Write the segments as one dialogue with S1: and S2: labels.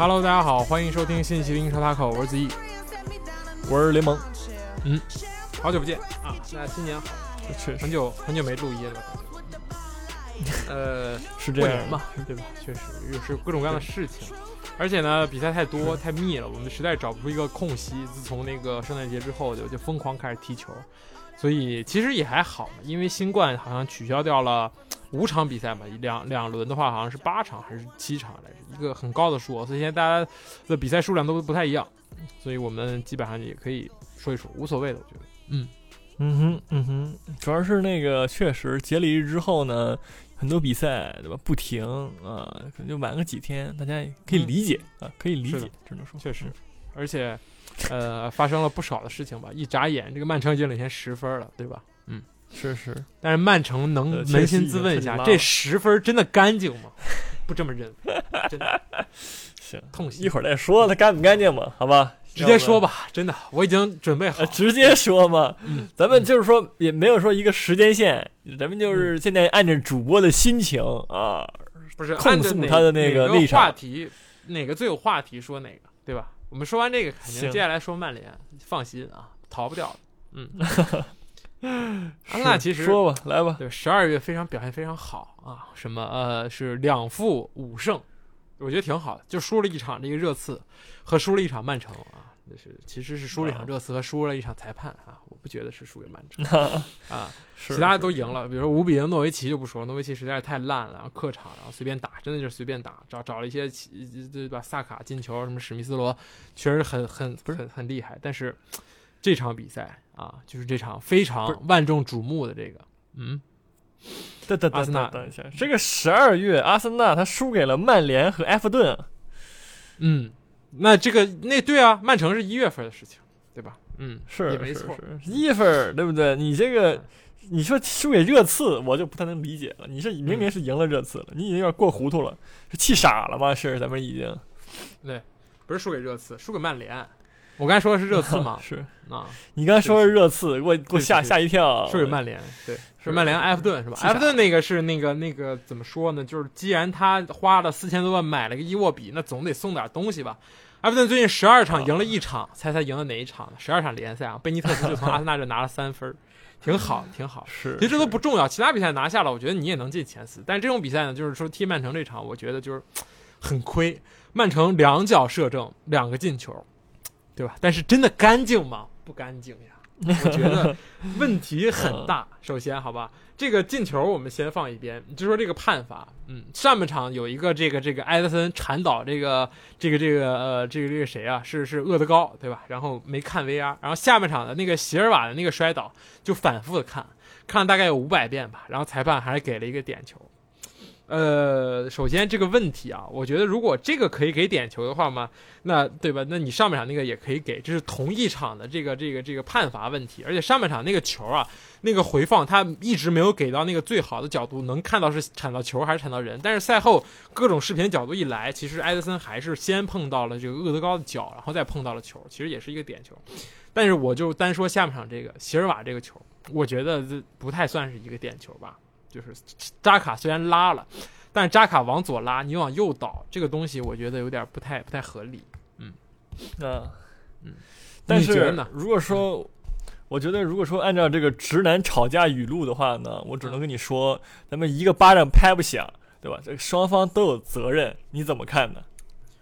S1: Hello，大家好，欢迎收听新一期的英超塔口，我是子毅，
S2: 我是联盟，
S1: 嗯，好久不见啊，那新年好，
S2: 确实
S1: 很久很久没录音了，呃，
S2: 是这样。
S1: 过年嘛，对吧？确实又是各种各样的事情，而且呢，比赛太多太密了，我们实在找不出一个空隙。自从那个圣诞节之后，就就疯狂开始踢球，所以其实也还好嘛，因为新冠好像取消掉了五场比赛嘛，两两轮的话好像是八场还是七场来着，一个很高的数，所以现在大家的比赛数量都不太一样，所以我们基本上也可以说一说，无所谓的，我觉得，嗯。
S2: 嗯哼，嗯哼，主要是那个确实节礼日之后呢，很多比赛对吧不停啊，可能就晚个几天，大家也可以理解、啊，可以理解，只能说
S1: 确实，而且，呃，发生了不少的事情吧。一眨眼，这个曼城已经领先十分了，对吧？
S2: 是是，
S1: 但是曼城能
S2: 呃
S1: 扪心自问一下，这十分真的干净吗？不这么认为，真的
S2: 行，
S1: 痛心
S2: 一会儿再说它干不干净嘛，好吧？
S1: 直接说
S2: 吧。
S1: 真的，我已经准备好
S2: 呃，。直接说嘛，
S1: 嗯
S2: 咱们就是说也没有说一个时间线，咱们就是
S1: 嗯
S2: 现在按着主播的心情啊，
S1: 不是
S2: 控诉他的那
S1: 个
S2: 个立场
S1: 话题，哪个最有话题说哪个，对吧？我们说完这个，肯定接下来说曼联，放心啊，逃不掉的。嗯，阿森纳其实
S2: 说吧，来吧，
S1: 对，十二月非常表现非常好啊，什么呃是两负五胜，我觉得挺好的，就输了一场这个热刺和输了一场曼城啊，就是其实是输了一场热刺和输了一场裁判啊，我不觉得是输给曼城 啊，
S2: 是
S1: 其他的都赢了，比如说五比零诺维奇就不说，诺维奇实在是太烂了，然后客场然后随便打，真的就是随便打，找找了一些奇对吧？萨卡进球，什么史密斯罗，确实很很
S2: 不是
S1: 很很厉害，但是这场比赛啊，就是这场非常万众瞩目的这个，嗯。
S2: 等等等等等一下，这个十二月阿森纳他输给了曼联和埃弗顿啊，
S1: 嗯，那这个那对啊，曼城是一月份的事情，对吧？嗯，
S2: 是
S1: 也没错。
S2: 一月份对不对？你这个你说输给热刺，我就不太能理解了。你是明明是赢了热刺了，你已经有点过糊涂了，是气傻了吗？是咱们已经对
S1: 不是输给热刺，输给曼联。我刚才说的是热刺嘛？
S2: 是
S1: 啊，
S2: 你刚才说是热刺，给我给我吓吓一跳。
S1: 输给曼联，对，
S2: 是
S1: 是曼联埃弗顿是吧？埃弗顿那个是那个那个怎么说呢？就是既然他花了四千多万买了个伊沃比，那总得送点东西吧。埃弗顿最近十二场赢了一场，猜猜赢了哪一场呢？十二场联赛啊，贝尼特斯就从阿森纳这拿了三分，挺好，挺好。
S2: 是，
S1: 其实这都不重要，其他比赛拿下了，我觉得你也能进前四。但是这种比赛呢，就是说踢曼城这场，我觉得就是很亏。曼城两脚射正，两个进球，对吧？但是真的干净吗？不干净呀。我觉得问题很大。首先，好吧，这个进球我们先放一边，就说这个判罚。嗯，上半场有一个这个这个埃德森铲倒这个这个这个呃这个这个谁啊？是是厄德高对吧？然后没看 VR，然后下半场的那个席尔瓦的那个摔倒就反复的看，看了大概有五百遍吧，然后裁判还是给了一个点球。呃，首先这个问题啊，我觉得如果这个可以给点球的话嘛，那对吧？那你上半场那个也可以给，这是同一场的这个这个这个判罚问题，而且上半场那个球啊，那个回放他一直没有给到那个最好的角度，能看到是铲到球还是铲到人。但是赛后各种视频角度一来，其实埃德森还是先碰到了这个厄德高的脚，然后再碰到了球，其实也是一个点球。但是我就单说下半场这个席尔瓦这个球，我觉得这不太算是一个点球吧。就是扎卡虽然拉了，但是扎卡往左拉，你往右倒，这个东西我觉得有点不太不太合理。
S2: 嗯，
S1: 嗯，
S2: 但是如果说，我觉得如果说按照这个直男吵架语录的话呢，我只能跟你说，咱们一个巴掌拍不响，对吧？这个双方都有责任，你怎么看呢？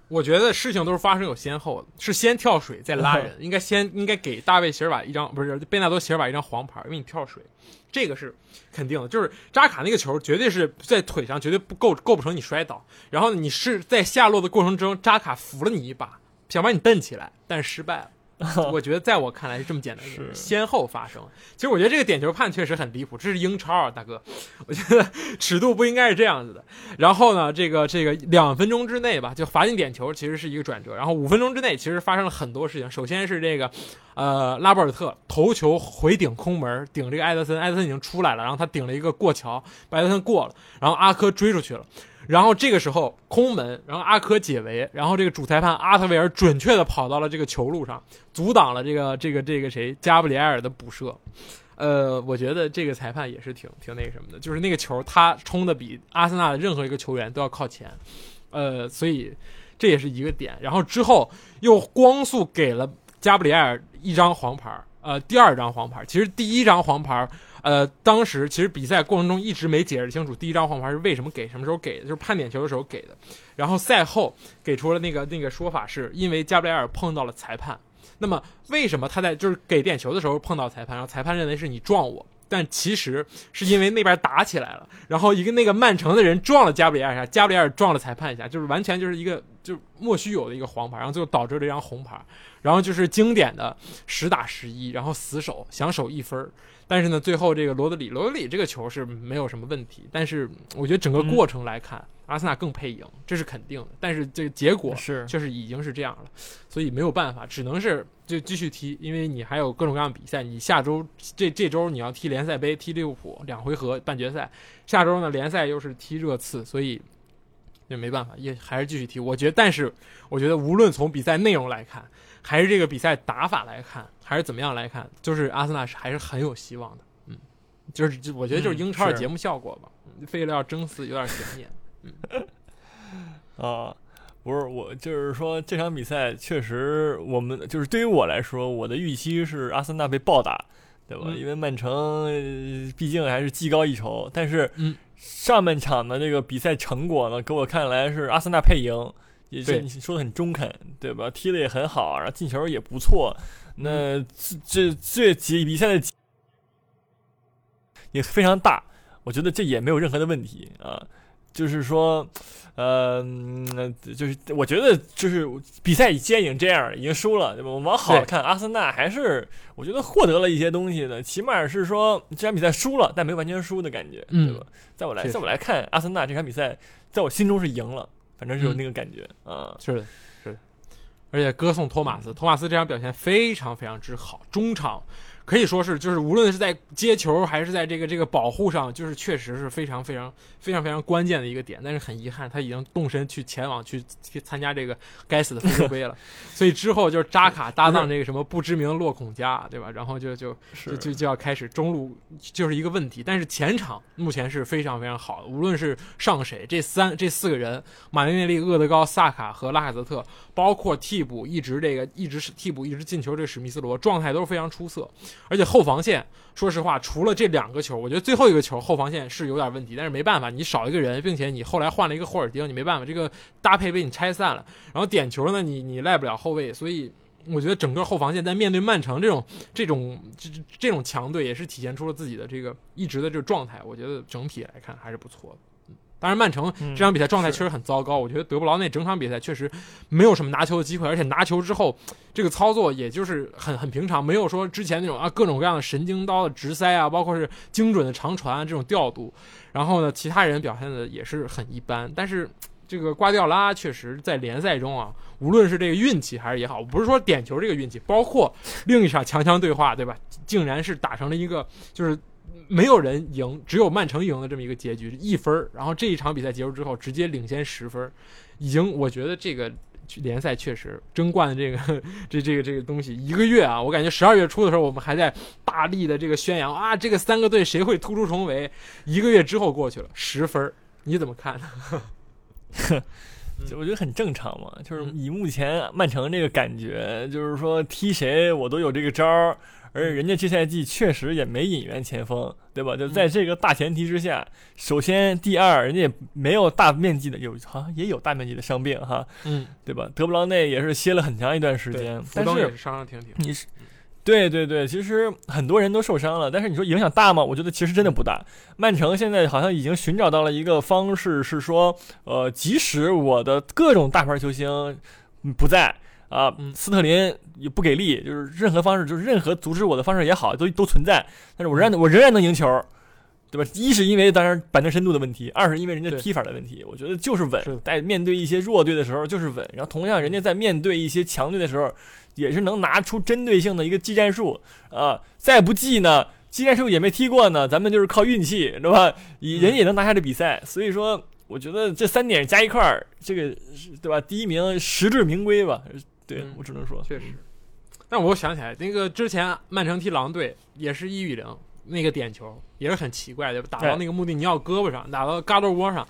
S1: 我觉得事情都是发生有先后的，是先跳水再拉人，应该先应该给大卫席尔瓦一张不是贝纳多席尔瓦一张黄牌，因为你跳水，这个是肯定的。就是扎卡那个球绝对是在腿上，绝对不构构不成你摔倒，然后你是在下落的过程中，扎卡扶了你一把，想把你蹬起来，但是失败了。我觉得在我看来是这么简单的，
S2: 是
S1: 先后发生。其实我觉得这个点球判确实很离谱，这是英超啊，大哥，我觉得尺度不应该是这样子的。然后呢，这个这个两分钟之内吧，就罚进点球其实是一个转折。然后五分钟之内其实发生了很多事情。首先是这个，呃，拉波尔特头球回顶空门，顶这个埃德森，埃德森已经出来了，然后他顶了一个过桥，把埃德森过了，然后阿科追出去了。然后这个时候空门，然后阿科解围，然后这个主裁判阿特维尔准确的跑到了这个球路上，阻挡了这个这个这个谁加布里埃尔的补射。呃，我觉得这个裁判也是挺挺那个什么的，就是那个球他冲的比阿森纳的任何一个球员都要靠前，呃，所以这也是一个点。然后之后又光速给了加布里埃尔一张黄牌，呃，第二张黄牌。其实第一张黄牌。呃，当时其实比赛过程中一直没解释清楚第一张黄牌是为什么给，什么时候给的，就是判点球的时候给的。然后赛后给出了那个那个说法，是因为加布里尔碰到了裁判。那么为什么他在就是给点球的时候碰到裁判，然后裁判认为是你撞我？但其实是因为那边打起来了，然后一个那个曼城的人撞了加布里尔一下，加布里尔撞了裁判一下，就是完全就是一个就莫须有的一个黄牌，然后最后导致了这张红牌，然后就是经典的实打十一，然后死守想守一分儿但是呢，最后这个罗德里，罗德里这个球是没有什么问题，但是我觉得整个过程来看，阿森纳更配赢，这是肯定的。但是这个结果
S2: 是
S1: 确实已经是这样了，所以没有办法，只能是就继续踢，因为你还有各种各样的比赛。你下周这这周你要踢联赛杯，踢利物浦两回合半决赛，下周呢联赛又是踢热刺，所以也没办法，也还是继续踢。我觉得，但是我觉得无论从比赛内容来看。还是这个比赛打法来看，还是怎么样来看，就是阿森纳是还是很有希望的。嗯，就是就我觉得就是英超的节目效果吧，费了要争四有点悬念。嗯，
S2: 啊，不是我就是说这场比赛确实，我们就是对于我来说，我的预期是阿森纳被暴打，对吧？因为曼城毕竟还是技高一筹，但是上半场的这个比赛成果呢，给我看来是阿森纳配赢。也是你说的很中肯，对吧？踢的也很好，然后进球也不错。那这这几比赛的也非常大，我觉得这也没有任何的问题啊。就是说，呃，就是我觉得就是比赛既然已经这样，已经输了，对吧？往好看，阿森纳还是我觉得获得了一些东西的，起码是说这场比赛输了，但没完全输的感觉，对吧？在我来，在我来看，阿森纳这场比赛在我心中是赢了。反正是有那个感觉啊，
S1: 是的，是的，而且歌颂托马斯，托马斯这场表现非常非常之好，中场。可以说是，就是无论是在接球还是在这个这个保护上，就是确实是非常非常非常非常关键的一个点。但是很遗憾，他已经动身去前往去去参加这个该死的非洲杯了。所以之后就是扎卡搭档这个什么不知名落孔加，对吧？然后就就就就就要开始中路就是一个问题。但是前场目前是非常非常好的，无论是上谁这三这四个人，马内内利、厄德高、萨卡和拉卡泽特，包括替补一直这个一直是替补一直进球这个史密斯罗，状态都是非常出色。而且后防线，说实话，除了这两个球，我觉得最后一个球后防线是有点问题。但是没办法，你少一个人，并且你后来换了一个霍尔丁，你没办法，这个搭配被你拆散了。然后点球呢，你你赖不了后卫，所以我觉得整个后防线在面对曼城这种这种这这种强队，也是体现出了自己的这个一直的这个状态。我觉得整体来看还是不错的。当然，曼城这场比赛状态确实很糟糕。我觉得德布劳内整场比赛确实没有什么拿球的机会，而且拿球之后这个操作也就是很很平常，没有说之前那种啊各种各样的神经刀的直塞啊，包括是精准的长传啊这种调度。然后呢，其他人表现的也是很一般。但是这个瓜迪奥拉确实在联赛中啊，无论是这个运气还是也好，不是说点球这个运气，包括另一场强强对话，对吧？竟然是打成了一个就是。没有人赢，只有曼城赢的这么一个结局，一分然后这一场比赛结束之后，直接领先十分已经，我觉得这个联赛确实争冠的这个这这个这个东西，一个月啊，我感觉十二月初的时候我们还在大力的这个宣扬啊，这个三个队谁会突出重围？一个月之后过去了，十分你怎么看？
S2: 就我觉得很正常嘛，就是以目前曼城这个感觉，就是说踢谁我都有这个招儿。而人家这赛季确实也没引援前锋，对吧？就在这个大前提之下，首先第二，人家也没有大面积的有，好像也有大面积的伤病哈，
S1: 嗯，
S2: 对吧？德布劳内也是歇了很长一段时间，但是
S1: 伤的挺挺。
S2: 你是，对对对，其实很多人都受伤了，但是你说影响大吗？我觉得其实真的不大。曼城现在好像已经寻找到了一个方式，是说，呃，即使我的各种大牌球星不在。啊，
S1: 嗯
S2: 斯特林也不给力，就是任何方式，就是任何阻止我的方式也好，都都存在，但是我仍然我仍然能赢球，对吧？一是因为当然板凳深度的问题，二是因为人家踢法的问题，我觉得就是稳，在面对一些弱队的时候就是稳，然后同样人家在面对一些强队的时候，也是能拿出针对性的一个技战术啊，再不济呢。技战术也没踢过呢，咱们就是靠运气，对吧？以人也能拿下这比赛，所以说，我觉得这三点加一块儿，这个对吧？第一名实至名归吧？对、
S1: 嗯
S2: 我只能说，
S1: 确实。但我又想起来，那个之前曼城踢狼队也是一比零，那个点球也是很奇怪的，打到那个穆蒂尼奥胳膊上，打到嘎吱窝上，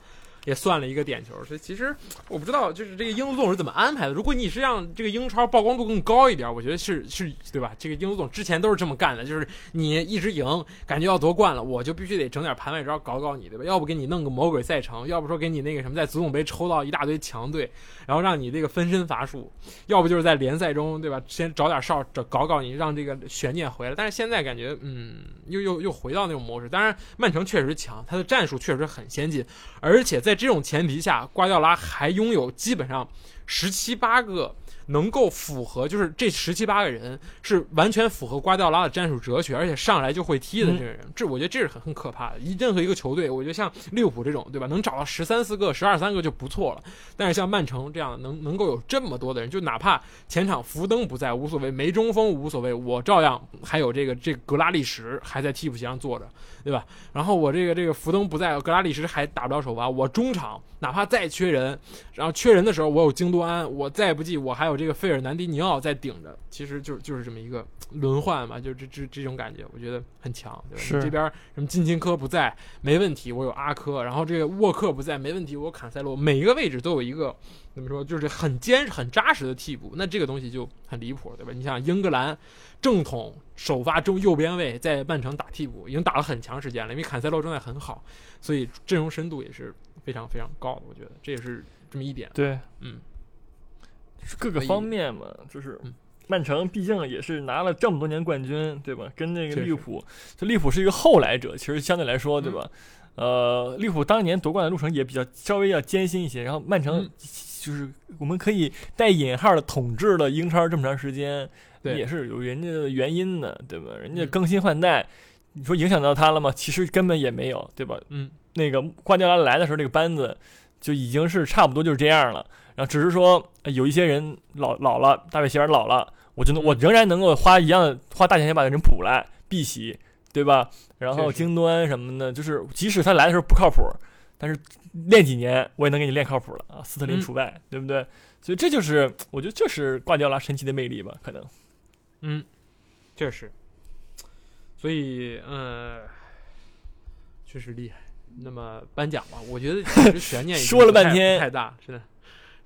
S1: 也算了一个点球。所以其实我不知道，就是这个英足总是怎么安排的。如果你是让这个英超曝光度更高一点，我觉得是是，对吧？这个英足总之前都是这么干的，就是你一直赢，感觉要夺冠了，我就必须得整点盘外招搞搞你，对吧？要不给你弄个魔鬼赛程，要不说给你那个什么在足总杯抽到一大堆强队，然后让你这个分身乏术，要不就是在联赛中，对吧？先找点哨，找搞搞你，让这个悬念回来。但是现在感觉，嗯，又又又回到那种模式。当然，曼城确实强，他的战术确实很先进，而且在这种前提下，瓜迪奥拉还拥有基本上十七八个。能够符合，就是这十七八个人是完全符合瓜迪奥拉的战术哲学，而且上来就会踢的这个人，这我觉得这是很很可怕的。一任何一个球队，我觉得像利物浦这种，对吧？能找到十三四个、十二三个就不错了。但是像曼城这样能能够有这么多的人，就哪怕前场福登不在无所谓，没中锋无所谓，我照样还有这个这个格拉利什还在替补席上坐着，对吧？然后我这个这个福登不在，格拉利什还打不了首发，我中场哪怕再缺人，然后缺人的时候我有京多安，我再不济我还有这个费尔南迪尼奥在顶着，其实就就是这么一个轮换嘛，就这这这种感觉，我觉得很强，对吧？
S2: 是
S1: 你这边什么金琴科不在没问题，我有阿科，然后这个沃克不在没问题，我有坎塞洛，每一个位置都有一个怎么说，就是很坚实、很扎实的替补，那这个东西就很离谱，对吧？你想英格兰正统首发中右边卫在曼城打替补，已经打了很长时间了，因为坎塞洛状态很好，所以阵容深度也是非常非常高的，我觉得这也是这么一点。
S2: 对，
S1: 嗯，
S2: 就是各个方面嘛，就是
S1: 嗯
S2: 曼城毕竟也是拿了这么多年冠军，对吧？跟那个利物浦，就利物浦是一个后来者，其实相对来说，对
S1: 嗯
S2: 吧？呃，利物浦当年夺冠的路程也比较稍微要艰辛一些，然后曼城
S1: 嗯
S2: 就是我们可以带引号的统治了英超这么长时间，
S1: 对
S2: 也是有人家的原因的，对吧？人家
S1: 嗯
S2: 更新换代，你说影响到他了吗？其实根本也没有，对吧？
S1: 嗯，
S2: 那个瓜迪奥拉来的时候，这个班子就已经是差不多就是这样了。然后只是说呃有一些人老老了，大卫席尔老了，我就能我仍然能够花一样的花大钱钱把人补来碧玺，对吧？然后京端什么的，就是即使他来的时候不靠谱，但是练几年我也能给你练靠谱了啊，斯特林
S1: 嗯
S2: 除外，对不对？所以这就是我觉得就是挂掉了神奇的魅力吧，可能。
S1: 嗯，确实。所以，嗯，确实厉害。那么颁奖吧，我觉得其实悬念
S2: 说了半天
S1: 太大，是的，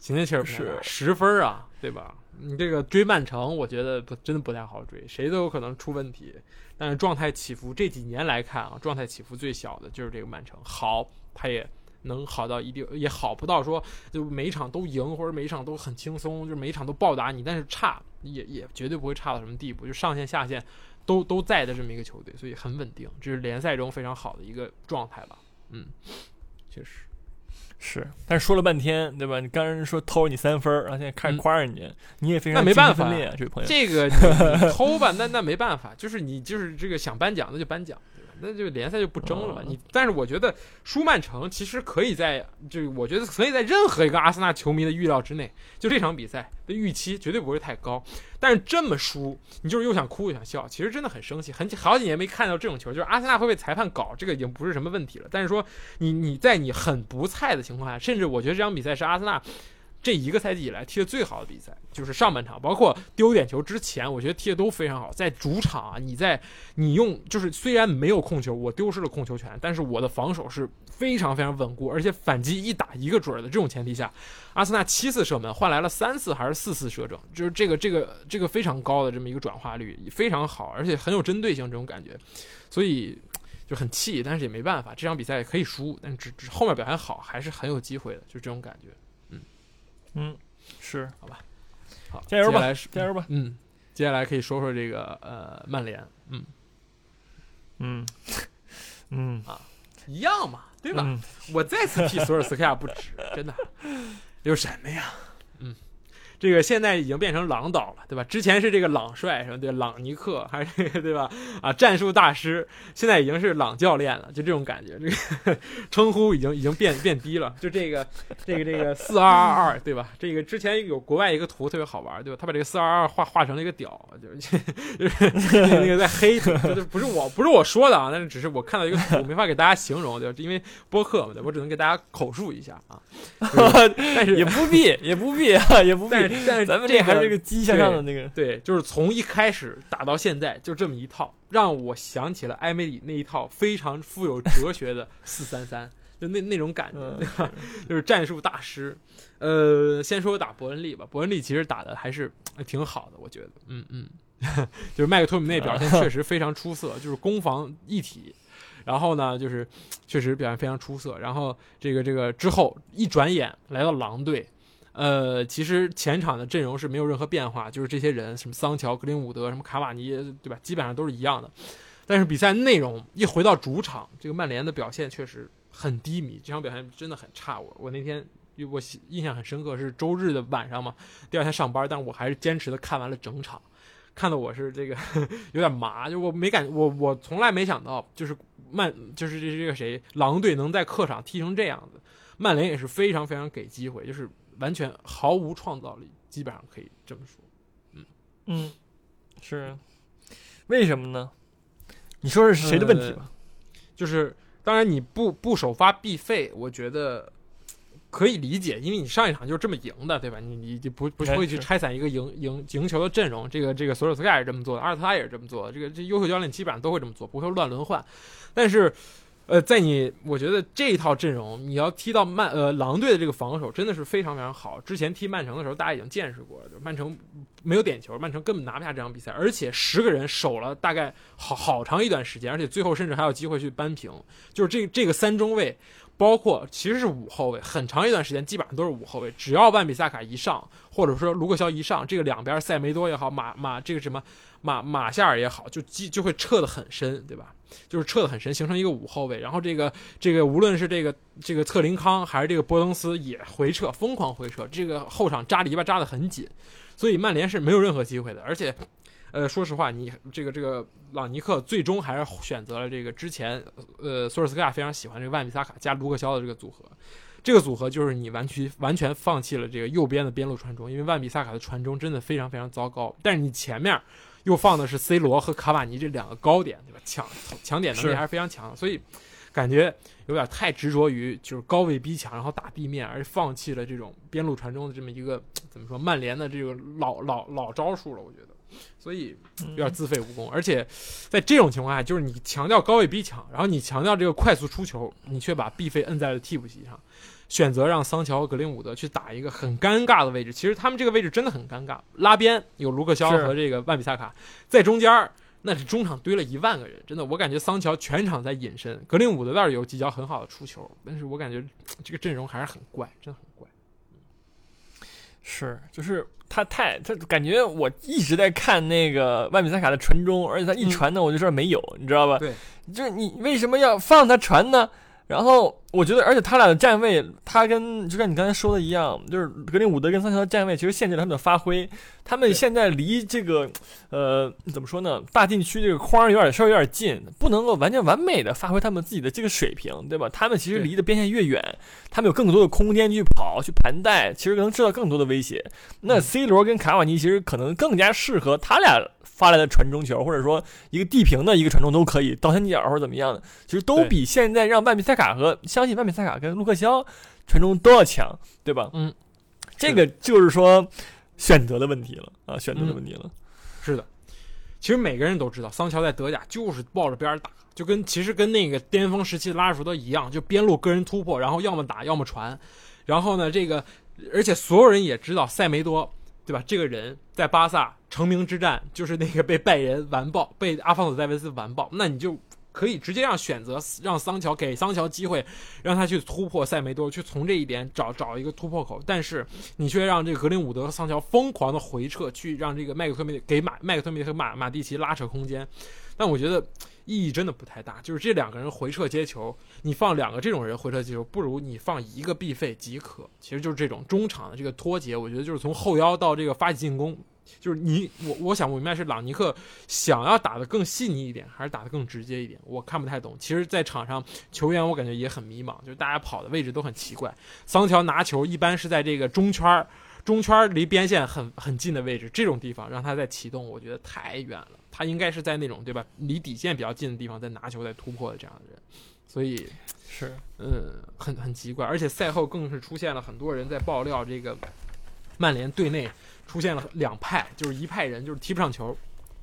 S1: 悬念确实不。
S2: 是
S1: 十分儿啊，对吧？你这个追曼城，我觉得不真的不太好追，谁都有可能出问题。但是状态起伏这几年来看啊，状态起伏最小的就是这个曼城。好，他也能好到一定，也好不到说就每一场都赢，或者每一场都很轻松，就是每一场都暴打你。但是差也也绝对不会差到什么地步，就上线下线都都在的这么一个球队，所以很稳定，这是联赛中非常好的一个状态吧。嗯，确实，
S2: 是，但是说了半天，对吧？你刚才说偷你三分，然后现在开始
S1: 嗯
S2: 夸人家，你也非常
S1: 那没办法
S2: 这位朋友。
S1: 这个你你偷吧，那那没办法，就是你就是这个想颁奖那就颁奖？那就联赛就不争了吧。
S2: 哦
S1: 你但是我觉得舒曼城其实可以在，就我觉得可以在任何一个阿森纳球迷的预料之内，就这场比赛的预期绝对不会太高。但是这么输，你就是又想哭又想笑，其实真的很生气。很好几年没看到这种球，就是阿森纳会被裁判搞，这个已经不是什么问题了。但是说你你在你很不菜的情况下，甚至我觉得这场比赛是阿森纳。这一个赛季以来踢的最好的比赛就是上半场，包括丢点球之前，我觉得踢的都非常好。在主场啊，你在你用就是虽然没有控球，我丢失了控球权，但是我的防守是非常非常稳固，而且反击一打一个准的这种前提下，阿森纳七次射门换来了三次还是四次射正，就是这个这个这个非常高的这么一个转化率，非常好，而且很有针对性这种感觉，所以就很气，但是也没办法，这场比赛可以输，但只只后面表现好还是很有机会的，就这种感觉。
S2: 嗯，是，
S1: 好
S2: 吧，
S1: 好，加油吧
S2: 加油吧。
S1: 嗯，接下来可以说说这个呃曼联，嗯，
S2: 嗯。嗯。
S1: 啊，一样嘛，对吧？
S2: 嗯。
S1: 我再次替索尔斯克亚不值，真的。有什么呀？嗯，这个现在已经变成朗导了，对吧？之前是这个朗帅，什么？对，朗尼克还是这个对吧？啊，战术大师，现在已经是朗教练了，就这种感觉，这个称呼已经已经变变低了。就这个这个这个四二二二，对吧？这个之前有国外一个图特别好玩，对吧？他把这个四二二画画成了一个屌，就是 就是那个在黑，这不是我不是我说的啊，但是只是我看到一个图，没法给大家形容，对吧？因为播客嘛，对，我只能给大家口述一下啊。但是
S2: 也不必，也不必啊，也不必
S1: 但。是
S2: 咱们
S1: 这
S2: 还是这个机向上的那个，
S1: 对，就是从一开始打到现在，就这么一套，让我想起了埃梅里那一套非常富有哲学的 四三三，就那那种感觉，
S2: 嗯
S1: 对吧？就是战术大师。呃，先说打伯恩利吧，伯恩利其实打的还是呃挺好的，我觉得，嗯嗯，就是麦克托米内表现确实 非常出色，就是攻防一体。然后呢，就是确实表现非常出色。然后这个这个之后一转眼来到狼队，呃，其实前场的阵容是没有任何变化，就是这些人，什么桑乔、格林伍德、什么卡瓦尼，对吧？基本上都是一样的。但是比赛内容一回到主场，这个曼联的表现确实很低迷，这场表现真的很差。我我那天我印象很深刻，是周日的晚上嘛，第二天上班，但我还是坚持的看完了整场，看的我是这个 有点麻，就我没感我我从来没想到，就是曼就是这这个谁狼队能在客场踢成这样子，曼联也是非常非常给机会，就是完全毫无创造力，基本上可以这么说。
S2: 嗯嗯，是，为什么呢？你说是谁的问题吧？
S1: 就是当然你不不首发必废，我觉得可以理解，因为你上一场就是这么赢的，对吧？你你就不不
S2: 哎
S1: 会去拆散一个赢赢赢球的阵容。这个这个索尔斯克亚也是这么做的，阿尔特拉也是这么做的，这个这优秀教练基本上都会这么做，不会乱轮换。但是。呃，在你，我觉得这一套阵容，你要踢到曼呃狼队的这个防守真的是非常非常好。之前踢曼城的时候，大家已经见识过了，就曼城没有点球，曼城根本拿不下这场比赛，而且十个人守了大概好好长一段时间，而且最后甚至还有机会去扳平。就是这这个三中卫，包括其实是五后卫，很长一段时间基本上都是五后卫。只要万比萨卡一上，或者说卢克肖一上，这个两边塞梅多也好，马马这个什么马马夏尔也好，就基就会撤得很深，对吧？就是撤得很深，形成一个五后卫。然后这个这个无论是这个这个特林康还是这个波登斯也回撤，疯狂回撤，这个后场扎篱笆扎得很紧，所以曼联是没有任何机会的。而且，呃，说实话，你这个这个朗尼克最终还是选择了这个之前呃索尔斯克亚非常喜欢这个万比萨卡加卢克肖的这个组合。这个组合就是你完全完全放弃了这个右边的边路传中，因为万比萨卡的传中真的非常非常糟糕。但是你前面又放的是 C 罗和卡瓦尼这两个高点，对吧？抢抢点能力还是非常强的，所以感觉有点太执着于就是高位逼抢，然后打地面，而放弃了这种边路传中的这么一个 怎么说曼联的这个老老老招数了，我觉得。所以有点自废武功，而且在这种情况下，就是你强调高位逼抢，然后你强调这个快速出球，你却把毕费摁在了替补席上，选择让桑乔和格林伍德去打一个很尴尬的位置。其实他们这个位置真的很尴尬，拉边有卢克肖和这个万比萨卡，在中间那是中场堆了一万个人，真的，我感觉桑乔全场在隐身，格林伍德倒是有几脚很好的出球，但是我感觉这个阵容还是很怪，真的很怪。
S2: 是，就是他太他感觉我一直在看那个万比萨卡的传中，而且他一
S1: 嗯
S2: 传呢，我就知道没有，你知道吧？
S1: 对，
S2: 就是你为什么要放他传呢？然后我觉得，而且他俩的站位，他跟就像你刚才说的一样，就是格林伍德跟桑乔的站位，其实限制了他们的发挥。他们现在离这个呃怎么说呢，大禁区这个框有点稍微有点近，不能够完全完美的发挥他们自己的这个水平，对吧？他们其实离的边线越远，他们有更多的空间去跑、去盘带，其实能制造更多的威胁。那
S1: 嗯
S2: C 罗跟卡瓦尼其实可能更加适合他俩发来的传中球，或者说一个地平的一个传中都可以，倒三角或者怎么样的，其实都比现在让万比塞卡和相信万比塞卡跟卢克肖传中都要强，对吧？
S1: 嗯，
S2: 这个就是说选择的问题了啊，选择的
S1: 嗯
S2: 问题了。
S1: 是的，其实每个人都知道，桑乔在德甲就是抱着边打，就跟其实跟那个巅峰时期的拉什福德一样，就边路个人突破，然后要么打，要么传。然后呢，这个而且所有人也知道塞梅多，对吧？这个人在巴萨成名之战就是那个被拜仁完爆，被阿方索戴维斯完爆，那你就可以直接让选择让桑乔给桑乔机会，让他去突破塞梅多，去从这一点找找一个突破口。但是你却让这个格林伍德和桑乔疯狂的回撤，去让这个麦克特米给马麦克特米和马马蒂奇拉扯空间。但我觉得意义真的不太大，就是这两个人回撤接球，你放两个这种人回撤接球，不如你放一个必费即可。其实就是这种中场的这个脱节，我觉得就是从后腰到这个发起进攻。就是你我我想不明白是朗尼克想要打得更细腻一点，还是打得更直接一点？我看不太懂。其实，在场上球员我感觉也很迷茫，就是大家跑的位置都很奇怪。桑乔拿球一般是在这个中圈中圈离边线很很近的位置，这种地方让他在启动，我觉得太远了。他应该是在那种对吧，离底线比较近的地方在拿球在突破的这样的人，所以
S2: 是
S1: 嗯很很奇怪。而且赛后更是出现了很多人在爆料这个曼联队内。出现了两派，就是一派人就是踢不上球，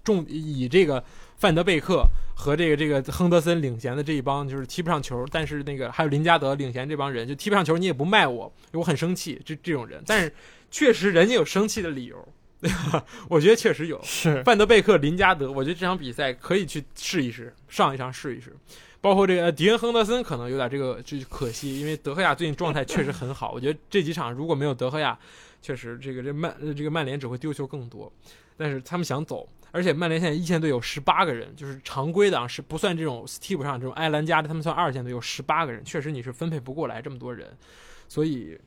S1: 重以这个范德贝克和这个这个亨德森领衔的这一帮就是踢不上球，但是那个还有林加德领衔这帮人就踢不上球，你也不卖我，我很生气，这这种人，但是确实人家有生气的理由，我觉得确实有。
S2: 是
S1: 范德贝克、林加德，我觉得这场比赛可以去试一试，上一场试一试。包括这个迪恩亨德森可能有点这个就可惜，因为德赫亚最近状态确实很好，我觉得这几场如果没有德赫亚。确实，这个这曼这个曼联只会丢球更多，但是他们想走，而且曼联现在一线队有十八个人，就是常规的啊，是不算这种替补上这种埃兰加的，他们算二线队有十八个人，确实你是分配不过来这么多人，所以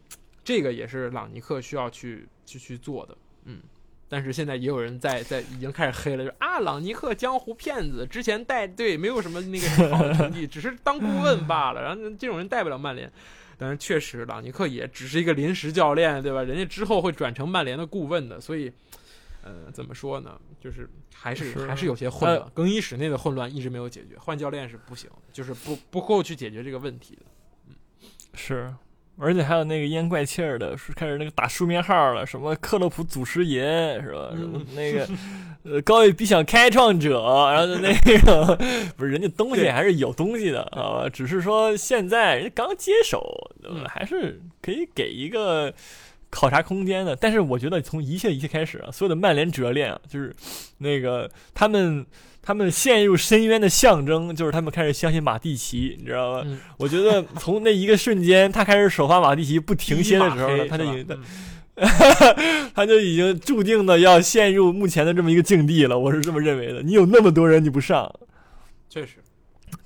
S1: 这个也是朗尼克需要去去去做的，嗯，但是现在也有人在在已经开始黑了，就啊，朗尼克江湖骗子，之前带队没有什么那个好成绩，只是当顾问罢了，然后这种人带不了曼联。但是确实，朗尼克也只是一个临时教练，对吧？人家之后会转成曼联的顾问的，所以，呃，怎么说呢？就是还是还是有些混乱，更衣室内的混乱一直没有解决，换教练是不行，就是不不够去解决这个问题的。嗯，
S2: 是。而且还有那个烟怪气儿的，是开始那个打书面号了，什么克洛普祖师爷是吧？什么那个 呃高位逼想开创者，然后那个不是人家东西还是有东西的啊，只是说现在人家刚接手，还是可以给一个考察空间的。但是我觉得从一切一切开始啊，所有的曼联主教练啊，就是 那个他们。他们陷入深渊的象征就是他们开始相信马蒂奇，你知道吧？我觉得从那一个瞬间，他开始首发马蒂奇不停歇的时候呢，他就已经，他就已经注定的要陷入目前的这么一个境地了。我是这么认为的。你有那么多人你不上，
S1: 确实，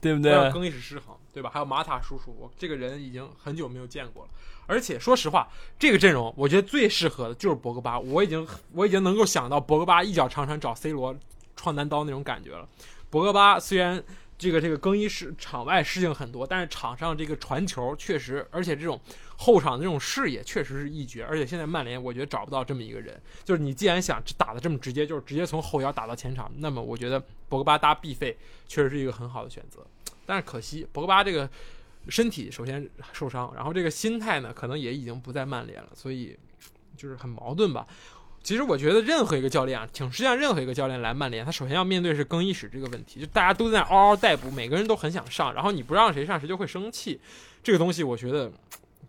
S2: 对不对？
S1: 更衣室失衡，对吧？还有马塔叔叔，我这个人已经很久没有见过了。而且说实话，这个阵容我觉得最适合的就是博格巴。我已经我已经能够想到博格巴一脚长传找 C 罗。创单刀那种感觉了。博格巴虽然这个这个更衣室场外事情很多，但是场上这个传球确实，而且这种后场的这种视野确实是一绝。而且现在曼联我觉得找不到这么一个人，就是你既然想打的这么直接，就是直接从后腰打到前场，那么我觉得博格巴搭必费确实是一个很好的选择。但是可惜博格巴这个身体首先受伤，然后这个心态呢可能也已经不在曼联了，所以就是很矛盾吧。其实我觉得任何一个教练啊，挺实际上任何一个教练来曼联，他首先要面对是更衣室这个问题，就大家都在嗷嗷待哺，每个人都很想上，然后你不让谁上，谁就会生气，这个东西我觉得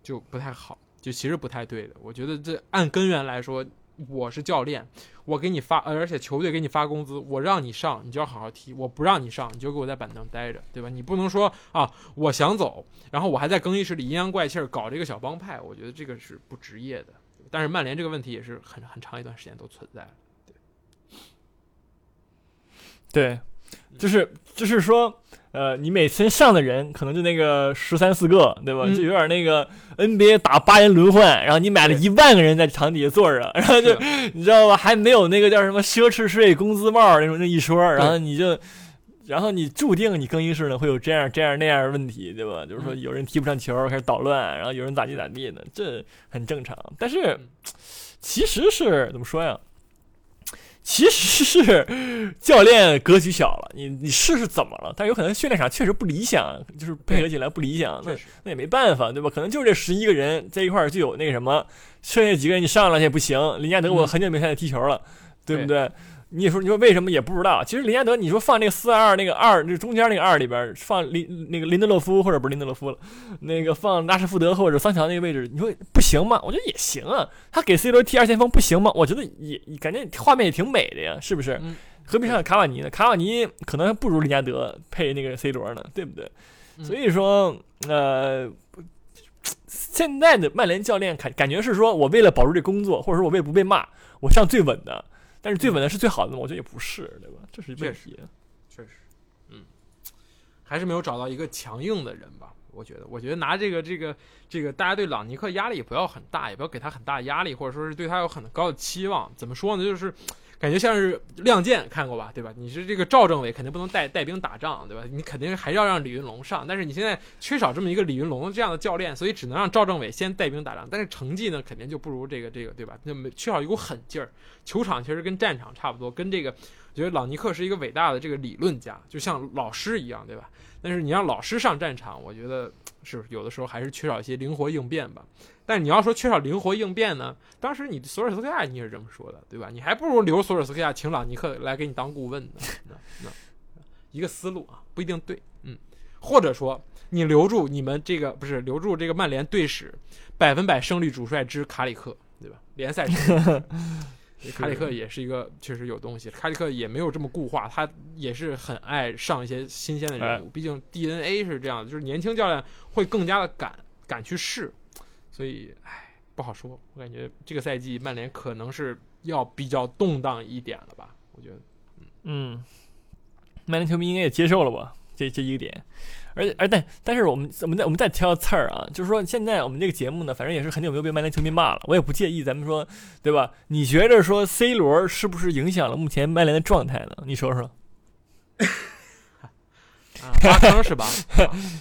S1: 就不太好，就其实不太对的。我觉得这按根源来说，我是教练，我给你发，而且球队给你发工资，我让你上，你就要好好踢；我不让你上，你就给我在板凳待着，对吧？你不能说啊，我想走，然后我还在更衣室里阴阳怪气儿搞这个小帮派，我觉得这个是不职业的。但是曼联这个问题也是很很长一段时间都存在，
S2: 对，对，就是就是说，呃，你每次上的人可能就那个十三四个，对吧？就有点那个 NBA 打八人轮换，然后你买了一万个人在场底下坐着，然后就 你知道吧？还没有那个叫什么奢侈税、工资帽那种那一说，然后你就。然后你注定你更衣室呢会有这样这样那样的问题，对吧？就是说有人踢不上球开始捣乱，然后有人咋地咋地的，这很正常。但是其实是怎么说呀？其实是教练格局小了，你你试试怎么了？但有可能训练场确实不理想，就是配合起来不理想，那那也没办法，对吧？可能就这十一个人在一块儿就有那个什么，剩下几个人你上了也不行。林加德我很久没看他踢球了，对不对？你说你说为什么也不知道？其实林加德，你说放那个四二二那个二，那中间那个二里边放林那个林德洛夫或者不是林德洛夫了，那个放拉什福德或者桑乔那个位置，你说不行吗？我觉得也行啊。他给 C 罗踢二前锋不行吗？我觉得也感觉画面也挺美的呀，是不是？何必上卡瓦尼呢？卡瓦尼可能还不如林加德配那个 C 罗呢，对不对？
S1: 嗯
S2: 所以说，呃，现在的曼联教练感感觉是说我为了保住这工作，或者说我为了不被骂，我上最稳的。但是最稳的是最好的吗？我觉得也不是，对吧？这是问题。
S1: 确实，嗯，还是没有找到一个强硬的人吧。我觉得，我觉得拿这个这个这个，大家对朗尼克压力也不要很大，也不要给他很大压力，或者说是对他有很高的期望。怎么说呢？就是感觉像是《亮剑》，看过吧？对吧？你是这个赵政委，肯定不能带带兵打仗，对吧？你肯定还要让李云龙上，但是你现在缺少这么一个李云龙这样的教练，所以只能让赵政委先带兵打仗。但是成绩呢，肯定就不如这个这个，对吧？那么缺少一股狠劲儿。球场其实跟战场差不多，跟这个，我觉得朗尼克是一个伟大的这个理论家，就像老师一样，对吧？但是你让老师上战场，我觉得是有的时候还是缺少一些灵活应变吧。但你要说缺少灵活应变呢，当时你索尔斯克亚你也是这么说的，对吧？你还不如留索尔斯克亚，请朗尼克来给你当顾问呢。那那一个思路啊，不一定对，嗯，或者说你留住你们这个不是留住这个曼联队史百分百胜利主帅之卡里克，对吧？联赛胜利 卡里克也是一个确实有东西，卡里克也没有这么固化，他也是很爱上一些新鲜的人物，毕竟 DNA 是这样的，就是年轻教练会更加的敢敢去试，所以唉不好说，我感觉这个赛季曼联可能是要比较动荡一点了吧，我觉得。
S2: 嗯，曼联球迷应该也接受了吧？这这一个点，而且而但但是我们我们再我们再挑刺儿啊，就是说现在我们这个节目呢，反正也是很久没有被曼联球迷骂了，我也不介意，咱们说对吧？你觉着说 C 罗是不是影响了目前曼联的状态呢？你说说。
S1: 啊，挖坑是吧？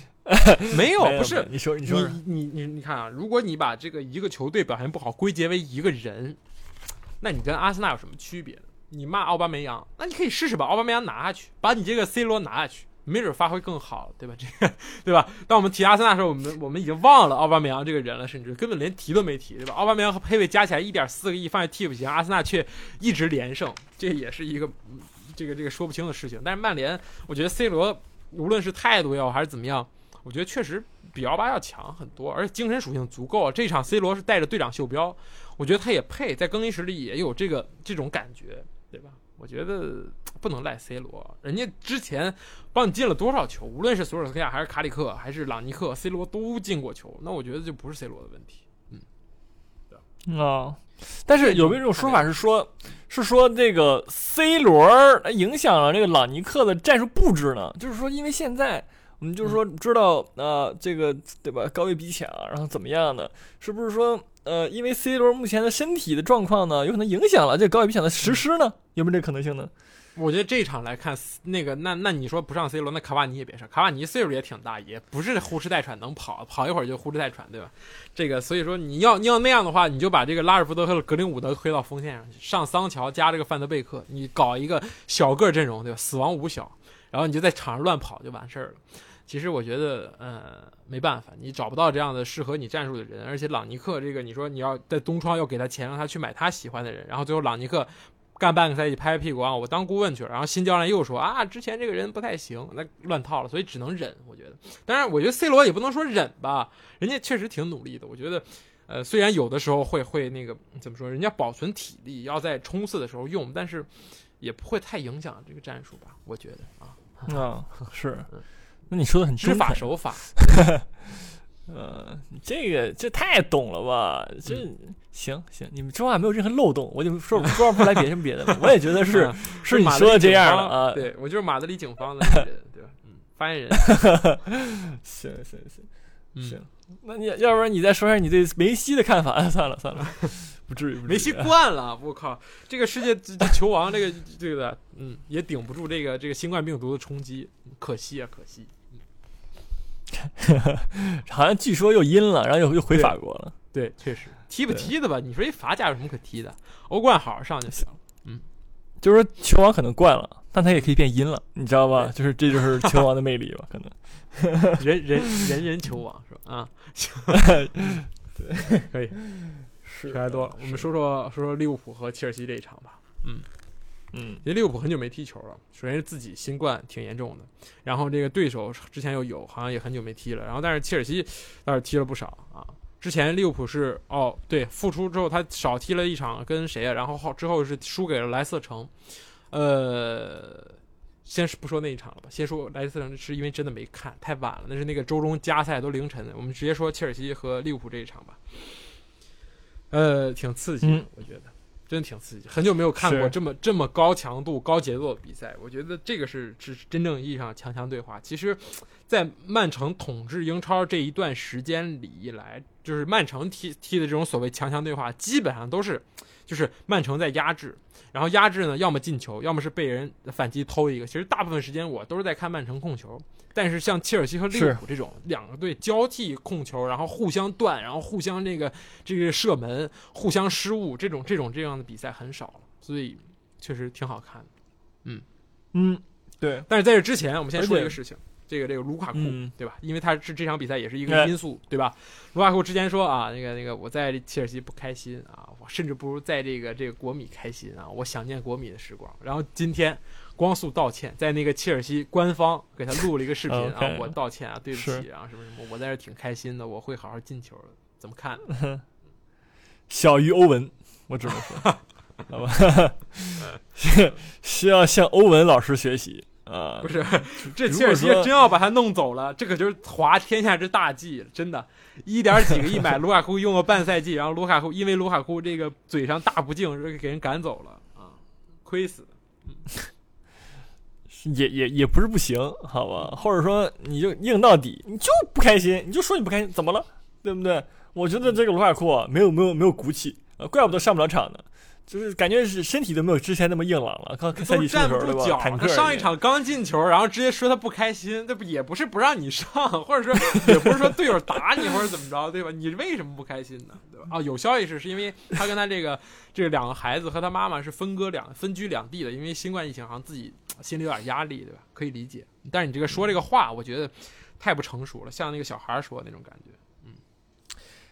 S1: 没有，不是
S2: 你说你说
S1: 你你你看啊，如果你把这个一个球队表现不好归结为一个人，那你跟阿森纳有什么区别？你骂奥巴梅扬，那你可以试试把奥巴梅扬拿下去，把你这个 C 罗拿下去，没准发挥更好，对吧？这个对吧？当我们提阿森纳的时候，我们我们已经忘了奥巴梅扬这个人了，甚至根本连提都没提，对吧？奥巴梅扬和佩佩加起来一点四个亿放在替补席，阿森纳却一直连胜，这也是一个这个这个说不清的事情。但是曼联，我觉得 C 罗无论是态度也好还是怎么样。我觉得确实比奥巴要强很多，而且精神属性足够。这场 C 罗是带着队长袖标，我觉得他也配在更衣室里也有这个这种感觉，对吧？我觉得 不能赖 C 罗，人家之前帮你进了多少球，无论是索尔斯克亚还是卡里克还是朗尼克，C 罗都进过球，那我觉得就不是 C 罗的问题。
S2: 嗯啊、但是有没有一种说法是说，是说这个 C 罗影响了这个朗尼克的战术布置呢？就是说，因为现在我们就是说知道啊、呃这个对吧，高位逼抢，然后怎么样呢？是不是说呃，因为 C 罗目前的身体的状况呢，有可能影响了这个高位逼抢的实施呢？有没有这可能性呢？
S1: 我觉得这场来看，那个那那你说不上 C 罗，那卡瓦尼也别上。卡瓦尼岁数也挺大，也不是呼哧带喘能跑，跑一会儿就呼哧带喘，对吧？这个所以说你要你要那样的话，你就把这个拉尔福德和格林伍德推到锋线上去，上桑乔加这个范德贝克，你搞一个小个阵容，对吧？死亡五小，然后你就在场上乱跑就完事儿了。其实我觉得，呃，没办法，你找不到这样的适合你战术的人，而且朗尼克这个，你说你要在东窗要给他钱，让他去买他喜欢的人，然后最后朗尼克干半个赛季拍拍屁股啊，我当顾问去了，然后新教练又说啊，之前这个人不太行，那乱套了，所以只能忍。我觉得，当然，我觉得 C 罗也不能说忍吧，人家确实挺努力的。我觉得，呃，虽然有的时候会会那个怎么说，人家保存体力，要在冲刺的时候用，但是也不会太影响这个战术吧？我觉得啊，
S2: 啊，是。那你说的很
S1: 知法守法，
S2: 呃，这个这太懂了吧？这、行行，你们说话没有任何漏洞，我就说说不出来别什么别的了。我也觉得是、
S1: 嗯
S2: 是你说的这样的啊。
S1: 对我就是马德里警方的人，对吧？嗯，发言人，
S2: 行行行
S1: 嗯
S2: 行，那你要不然你再说一下你对梅西的看法？啊、算了算了，不至于。
S1: 梅西惯了，我靠，这个世界球王这个这个，嗯，也顶不住这个这个新冠病毒的冲击，可惜啊，可惜。
S2: 好像据说又阴了，然后又又回法国了。
S1: 对，确实踢不踢的吧？你说一法甲有什么可踢的？欧冠好好上就行。
S2: 嗯就是说球王可能惯了，但他也可以变阴了，你知道吧？就是这就是球王的魅力吧？可能。
S1: 人人人人球王是吧？啊，对，可以，
S2: 是
S1: 说太多了。我们说说说说利物浦和切尔西这一场吧。嗯，
S2: 嗯
S1: 因为利物浦很久没踢球了，首先是自己新冠挺严重的，然后这个对手之前又有，好像也很久没踢了，然后但是切尔西倒是踢了不少啊。之前利物浦是哦对复出之后他少踢了一场跟谁啊？然后后之后是输给了莱斯特城。呃，先是不说那一场了吧，先说莱斯特城，是因为真的没看，太晚了，那是那个周中加赛都凌晨的，我们直接说切尔西和利物浦这一场吧。呃，挺刺激的，
S2: 嗯。
S1: 我觉得。真的挺刺激，很久没有看过这么这么高强度、高节奏的比赛，我觉得这个是是真正意义上强强对话。其实，在曼城统治英超这一段时间里以来，就是曼城踢踢的这种所谓强强对话，基本上都是就是曼城在压制，然后压制呢，要么进球，要么是被人反击偷一个。其实大部分时间我都是在看曼城控球，但是像切尔西和利物浦这种两个队交替控球，然后互相断，然后互相这个这个射门，互相失误，这种这种这样的比赛很少了，所以确实挺好看的。
S2: 嗯。嗯，对，
S1: 但是在这之前，我们先说一个事情，这个这个卢卡库，
S2: 嗯
S1: 对吧？因为他是这场比赛也是一个
S2: 哎
S1: 因素，对吧？卢卡库之前说啊，那个那个我在切尔西不开心啊，我甚至不如在这个这个国米开心啊，我想念国米的时光。然后今天光速道歉，在那个切尔西官方给他录了一个视频啊 我道歉啊，对不起啊，什么什么，我在这挺开心的，我会好好进球的。怎么看？
S2: 小于欧文，我只能说，好吧，需需要向欧文老师学习啊
S1: 不。是，这
S2: 如
S1: 切尔西真要把他弄走了，这可就是滑天下之大忌，真的，一点几个亿买卢卡库用了半赛季，然后卢卡库因为卢卡库这个嘴上大不敬，这给人赶走了啊，亏死。
S2: 也也也不是不行，好吧？或者说你就硬到底，你就不开心，你就说你不开心，怎么了？对不对？我觉得这个卢卡库啊，没有没有没有骨气啊，怪不得上不了场呢，就是感觉是身体都没有之前那么硬朗了。刚赛
S1: 都
S2: 季初的时候，对吧？
S1: 站不住脚，上一场刚进球，然后直接说他不开心，这不也不是不让你上，或者说也不是说队友打你或者怎么着，对吧？你为什么不开心呢？对吧？啊，有消息是是因为他跟他这个这个两个孩子和他妈妈是分割两分居两地的，因为新冠疫情，好像自己心里有点压力，对吧？可以理解。但是你这个说这个话，我觉得太不成熟了，像那个小孩说的那种感觉。
S2: 嗯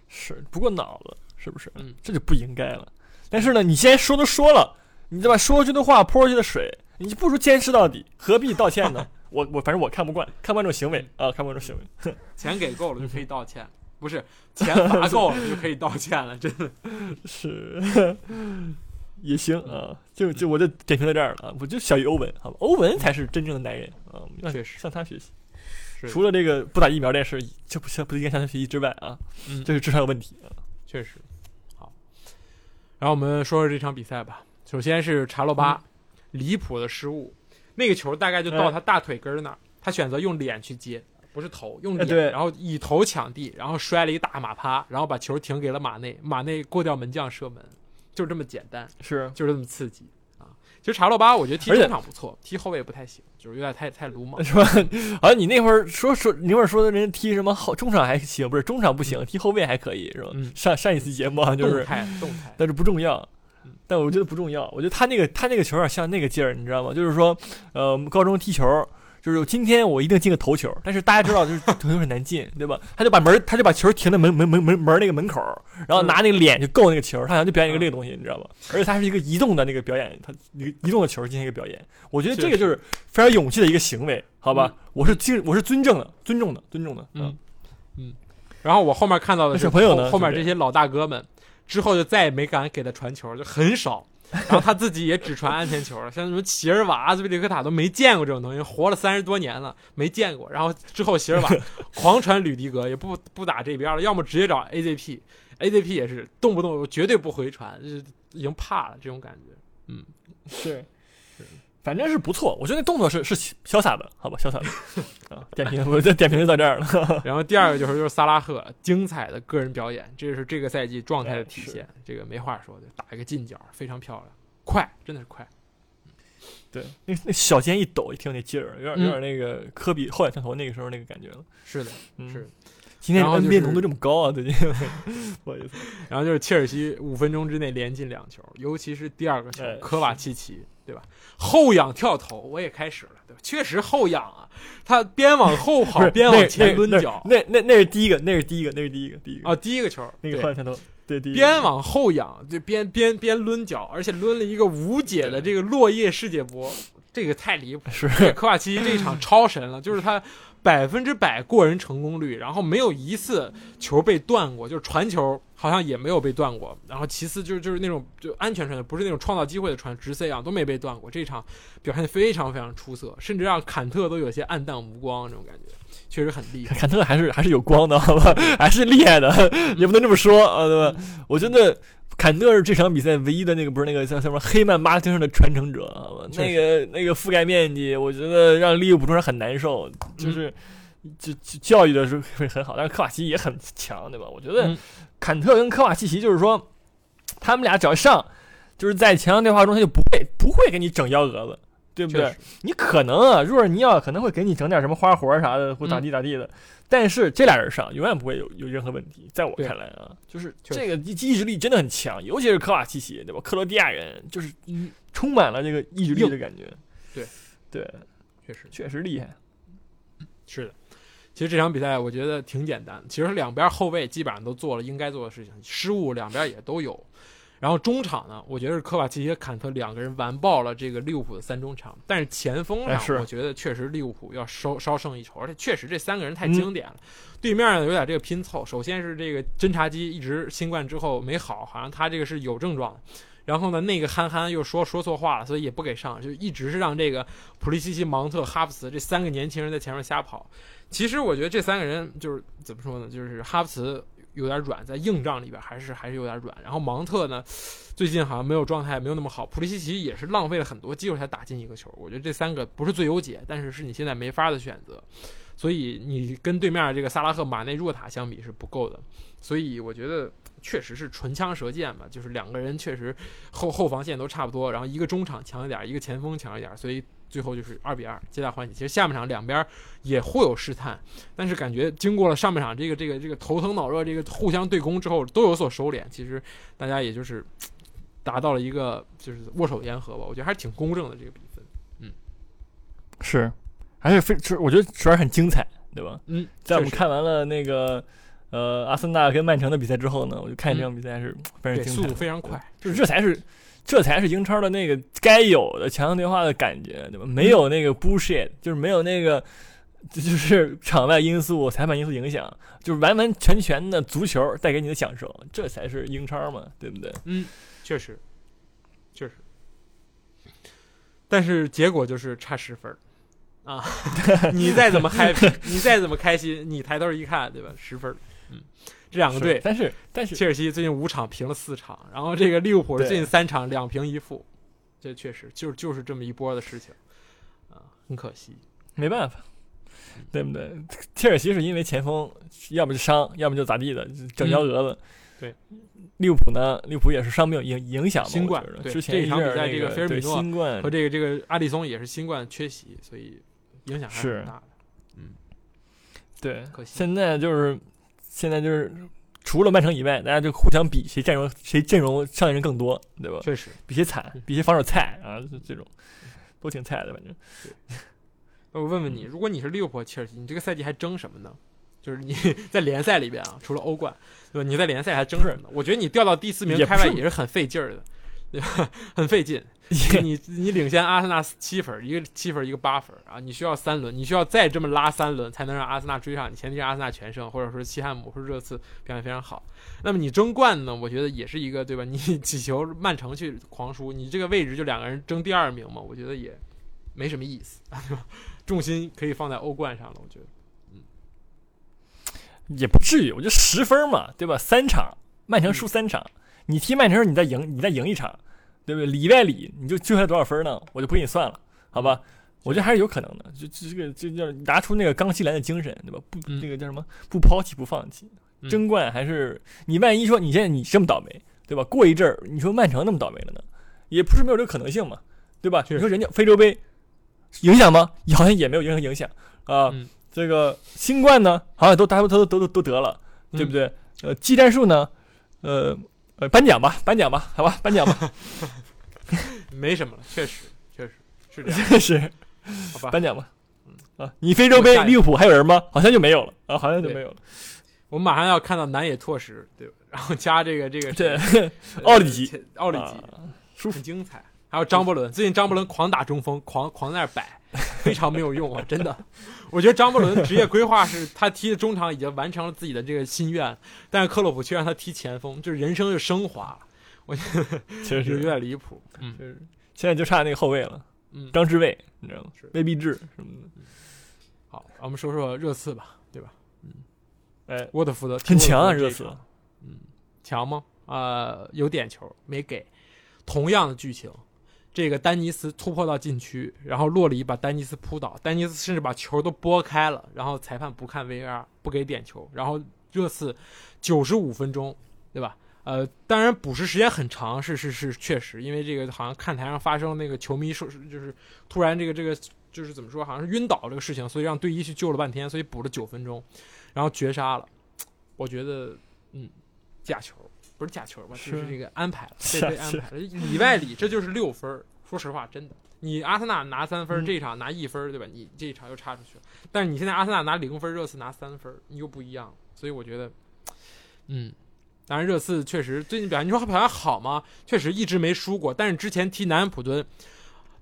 S2: 是不过脑子，是不是？
S1: 嗯，
S2: 这就不应该了。但是呢，你先说都说了，你对吧？说出去的话泼出去的水，你就不如坚持到底，何必道歉呢？我我反正我看不惯，看不惯这种行为啊，看不惯这种行为。
S1: 钱给够了就可以道歉，不是 钱罚够了就可以道歉了，真的。
S2: 是，也行啊，就就我就点评到这儿了啊，我就小于欧文，好吧？欧文才是真正的男人啊，我们要
S1: 确实
S2: 向他学习。除了这个不打疫苗这件事，就不向不应该向他学习之外啊，
S1: 嗯
S2: 这是智商有问题啊。
S1: 确实，好。然后我们说说这场比赛吧。首先是查洛巴、离谱的失误，那个球大概就到
S2: 哎。
S1: 他大腿根儿那儿，他选择用脸去接，不是头，用脸，然后以头抢地，然后摔了一大马趴，然后把球停给了马内，马内过掉门将射门，就这么简单，
S2: 是，
S1: 就是这么刺激。啊。其实查洛巴我觉得踢中场不错，踢后卫不太行，就是有点太太鲁莽。
S2: 是吧？好像你那会儿说说，你那会儿说的人踢什么后中场还行，不是中场不行，踢后卫还可以，是吧？
S1: 嗯
S2: 上上一次节目好像就是，
S1: 动态动态，
S2: 但是不重要
S1: 嗯。
S2: 但我觉得不重要，我觉得他那个他那个球有点像那个劲儿，你知道吗？就是说，呃，我们高中踢球，就是今天我一定进个头球，但是大家知道就是头球很难进，对吧？他就把门他就把球停在门门门门门那个门口，然后拿那个脸就够那个球，他好像就表演一个这个东西，你知道吗？而且他是一个移动的那个表演，他一个移动的球进行一个表演，我觉得这个就是非常勇气的一个行为，好吧？我是敬我是尊重的，尊重的，尊重的，
S1: 嗯嗯。然后我后面看到的是
S2: 那小朋友呢
S1: 后后面这些老大哥们，之后就再也没敢给他传球，就很少。然后他自己也只传安全球了，像什么齐尔瓦、阿兹皮利克塔都没见过这种东西，活了三十多年了没见过。然后之后席尔瓦 狂传吕迪格，也不不打这边了，要么直接找 AZP，AZP 也是动不动绝对不回传，就是已经怕了这种感觉。
S2: 嗯是，反正是不错，我觉得那动作是是潇洒的，好吧，潇洒的啊。点评我这点评就到这儿了。
S1: 然后第二个就是就是萨拉赫精彩的个人表演，这是这个赛季状态的体现，这个没话说的，打一个近角非常漂亮，快，真的是快。
S2: 对，那那小肩一抖，一听那劲儿，有点
S1: 嗯
S2: 有点那个科比后仰跳投那个时候那个感觉了。
S1: 是的，
S2: 嗯，
S1: 是。
S2: 今天 NBA 浓度这么高啊，最近 不好意思。
S1: 然后就是切尔西五分钟之内连进两球，尤其是第二个球
S2: 哎，
S1: 科瓦契奇，对吧？后仰跳投，我也开始了，对吧？确实后仰啊，他边往后 跑边往前抡脚
S2: 那那那是第一个，那是第一个，那是第一个，第一个
S1: 啊，第一个球，
S2: 那个后仰跳投，对，第一个
S1: 边往后仰，就边边边抡脚，而且抡了一个无解的这个落叶世界波，这个太离谱了。
S2: 是
S1: 科瓦奇奇这一场超神了，就是他百分之百过人成功率，然后没有一次球被断过，就是传球好像也没有被断过。然后其次就是就是那种就安全传球，不是那种创造机会的传直塞啊，都没被断过。这一场表现得非常非常出色，甚至让坎特都有些暗淡无光这种感觉，确实很厉害。
S2: 坎特还是还是有光的，好吧，还是厉害的，也不能这么说啊，对吧？我觉得坎特是这场比赛唯一的那个不是那个叫什么黑曼巴丁上的传承者，那个那个覆盖面积，我觉得让利物浦中人很难受，就是。就教育的是会很好，但是科瓦奇也很强，对吧？我觉得坎特跟科瓦奇奇就是说，他们俩只要上，就是在强强对话中，他就不会不会给你整幺蛾子，对不对？你可能啊，若尔尼奥可能会给你整点什么花活啥的，或咋地咋地的，但是这俩人上永远不会有有任何问题。在我看来啊，就是这个意意志力真的很强，尤其是科瓦奇奇，对吧？克罗地亚人就是充满了这个意志力的感觉。
S1: 对
S2: 对，
S1: 确实
S2: 确实厉害，
S1: 是的。其实这场比赛我觉得挺简单，其实两边后卫基本上都做了应该做的事情，失误两边也都有。然后中场呢，我觉得是科瓦奇和坎特两个人完爆了这个利物浦的三中场。但是前锋上，我觉得确实利物浦要稍稍胜一筹，而且确实这三个人太经典了。对面呢有点这个拼凑，首先是这个侦察机一直新冠之后没好，好像他这个是有症状。然后呢，那个憨憨又说说错话了，所以也不给上，就一直是让这个普利西奇、芒特、哈弗茨这三个年轻人在前面瞎跑。其实我觉得这三个人就是怎么说呢？就是哈弗茨有点软，在硬仗里边还是还是有点软。然后芒特呢，最近好像没有状态，没有那么好。普利西奇也是浪费了很多机会才打进一个球。我觉得这三个不是最优解，但是是你现在没法的选择。所以你跟对面这个萨拉赫、马内、若塔相比是不够的。所以我觉得。确实是唇枪舌剑吧，就是两个人确实后后防线都差不多，然后一个中场强一点，一个前锋强一点，所以最后就是二比二，皆大欢喜。其实下半场两边也互有试探，但是感觉经过了上半场这个这个这个头疼脑热，这个互相对攻之后都有所收敛，其实大家也就是达到了一个就是握手言和吧，我觉得还是挺公正的这个比分。嗯，
S2: 是，还是非，我觉得主要很精彩，对吧？
S1: 嗯，
S2: 在我们看完了那个。呃，阿森纳跟曼城的比赛之后呢，我就看这场比赛是非常精彩，
S1: 速度非常快，
S2: 就是这才是，这才是英超的那个该有的强强对话的感觉，对吧？没有那个 bullshit，就是没有那个，就是场外因素、裁判因素影响，就是完完全全的足球带给你的享受，这才是英超嘛，对不对？
S1: 嗯，确实，确实，但是结果就是差十分啊！你再怎么 happy，你再怎么开心，你抬头一看，对吧？十分。嗯，这两个队，
S2: 但是但是
S1: 切尔西最近五场平了四场，然后这个利物浦最近三场两平一负，这确实就是就是这么一波的事情啊，很可惜，
S2: 没办法，对不对？切尔西是因为前锋要么就伤，要么就咋地的，整幺蛾子。
S1: 对，
S2: 利物浦呢，利物浦也是伤病影影响
S1: 新冠。
S2: 之前
S1: 这场比赛，
S2: 这
S1: 个菲尔米诺
S2: 新冠
S1: 和这个这个阿里松也是新冠缺席，所以影响还
S2: 是
S1: 很大的。嗯，
S2: 对，
S1: 可惜
S2: 现在就是。现在就是除了曼城以外，大家就互相比谁阵容谁阵容上的人更多，对吧？
S1: 确实，
S2: 比谁惨，比谁防守菜啊，这种都挺菜的，反正。
S1: 我问问你，如果你是利物浦、切尔西，你这个赛季还争什么呢？就是你 在联赛里边啊，除了欧冠，对吧？你在联赛还争什么呢？我觉得你掉到第四名开外也是很费劲儿的。很费劲，你你领先阿森纳七分，一个七分，一个八分啊！你需要三轮，你需要再这么拉三轮，才能让阿森纳追上你。前提是阿森纳全胜，或者说西汉姆或者热刺表现非常好。那么你争冠呢？我觉得也是一个对吧？你 祈求曼城去狂输，你这个位置就两个人争第二名嘛？我觉得也没什么意思，对吧？重心可以放在欧冠上了，我觉得，嗯，
S2: 也不至于。我觉得十分嘛，对吧？三场曼城输三场，你踢曼城，你再赢，你再赢一场。对不对？里外里你就就下多少分呢？我就不给你算了，好吧？我觉得还是有可能的，就这个就叫拿出那个刚西兰的精神，对吧？不，那个叫什么？不抛弃，不放弃，争冠还是你万一说你现在你这么倒霉，对吧？过一阵儿你说曼城那么倒霉了呢，也不是没有这个可能性嘛，对吧？你说人家非洲杯影响吗？好像也没有任何影响啊。这个新冠呢，好像都大家都都都都得了，对不对？呃，技战术呢，呃。呃，颁奖吧，颁奖吧，好吧，颁奖吧，
S1: 没什么了，确实，确实是这样，
S2: 确实，
S1: 好吧，
S2: 颁奖吧，嗯啊，你非洲杯利物浦还有人吗？好像就没有了啊，好像就没有了。
S1: 我们马上要看到南野拓实，对吧？然后加这个这个
S2: 对 奥里吉，
S1: 奥里吉，
S2: 舒服，
S1: 精彩。还有张伯伦，最近张伯伦狂打中锋，狂狂在那儿摆，非常没有用啊，真的。我觉得张伯伦职业规划是他踢的中场已经完成了自己的这个心愿，但是克洛普却让他踢前锋，就是人生就升华了，我觉得
S2: 确实
S1: 有点离谱。嗯
S2: 就是现在就差那个后卫了，
S1: 嗯，
S2: 张志伟，你知道吗
S1: 是？
S2: 魏必志什么的，
S1: 好，我们说说热刺吧，对吧？
S2: 嗯哎，
S1: 沃特福德
S2: 很强啊，热刺。
S1: 嗯强吗？呃，有点球没给。同样的剧情，这个丹尼斯突破到禁区，然后洛里把丹尼斯扑倒，丹尼斯甚至把球都拨开了，然后裁判不看 VAR 不给点球，然后热刺九十五分钟，对吧？呃，当然补时时间很长，是是是，确实，因为这个好像看台上发生那个球迷受，就是突然这个这个就是怎么说，好像是晕倒这个事情，所以让队医去救了半天，所以补了九分钟，然后绝杀了。我觉得，嗯，假球不是假球吧，就是
S2: 是
S1: 这个安排了，被安排了，里外里这就是六分。说实话，真的，你阿森纳拿三分，
S2: 嗯
S1: 这一场拿一分，对吧？你这一场又差出去了。但是你现在阿森纳拿零分，热刺拿三分，你又不一样，所以我觉得，嗯，当然热刺确实最近表现，你说他表现好吗？确实一直没输过，但是之前踢南安普敦，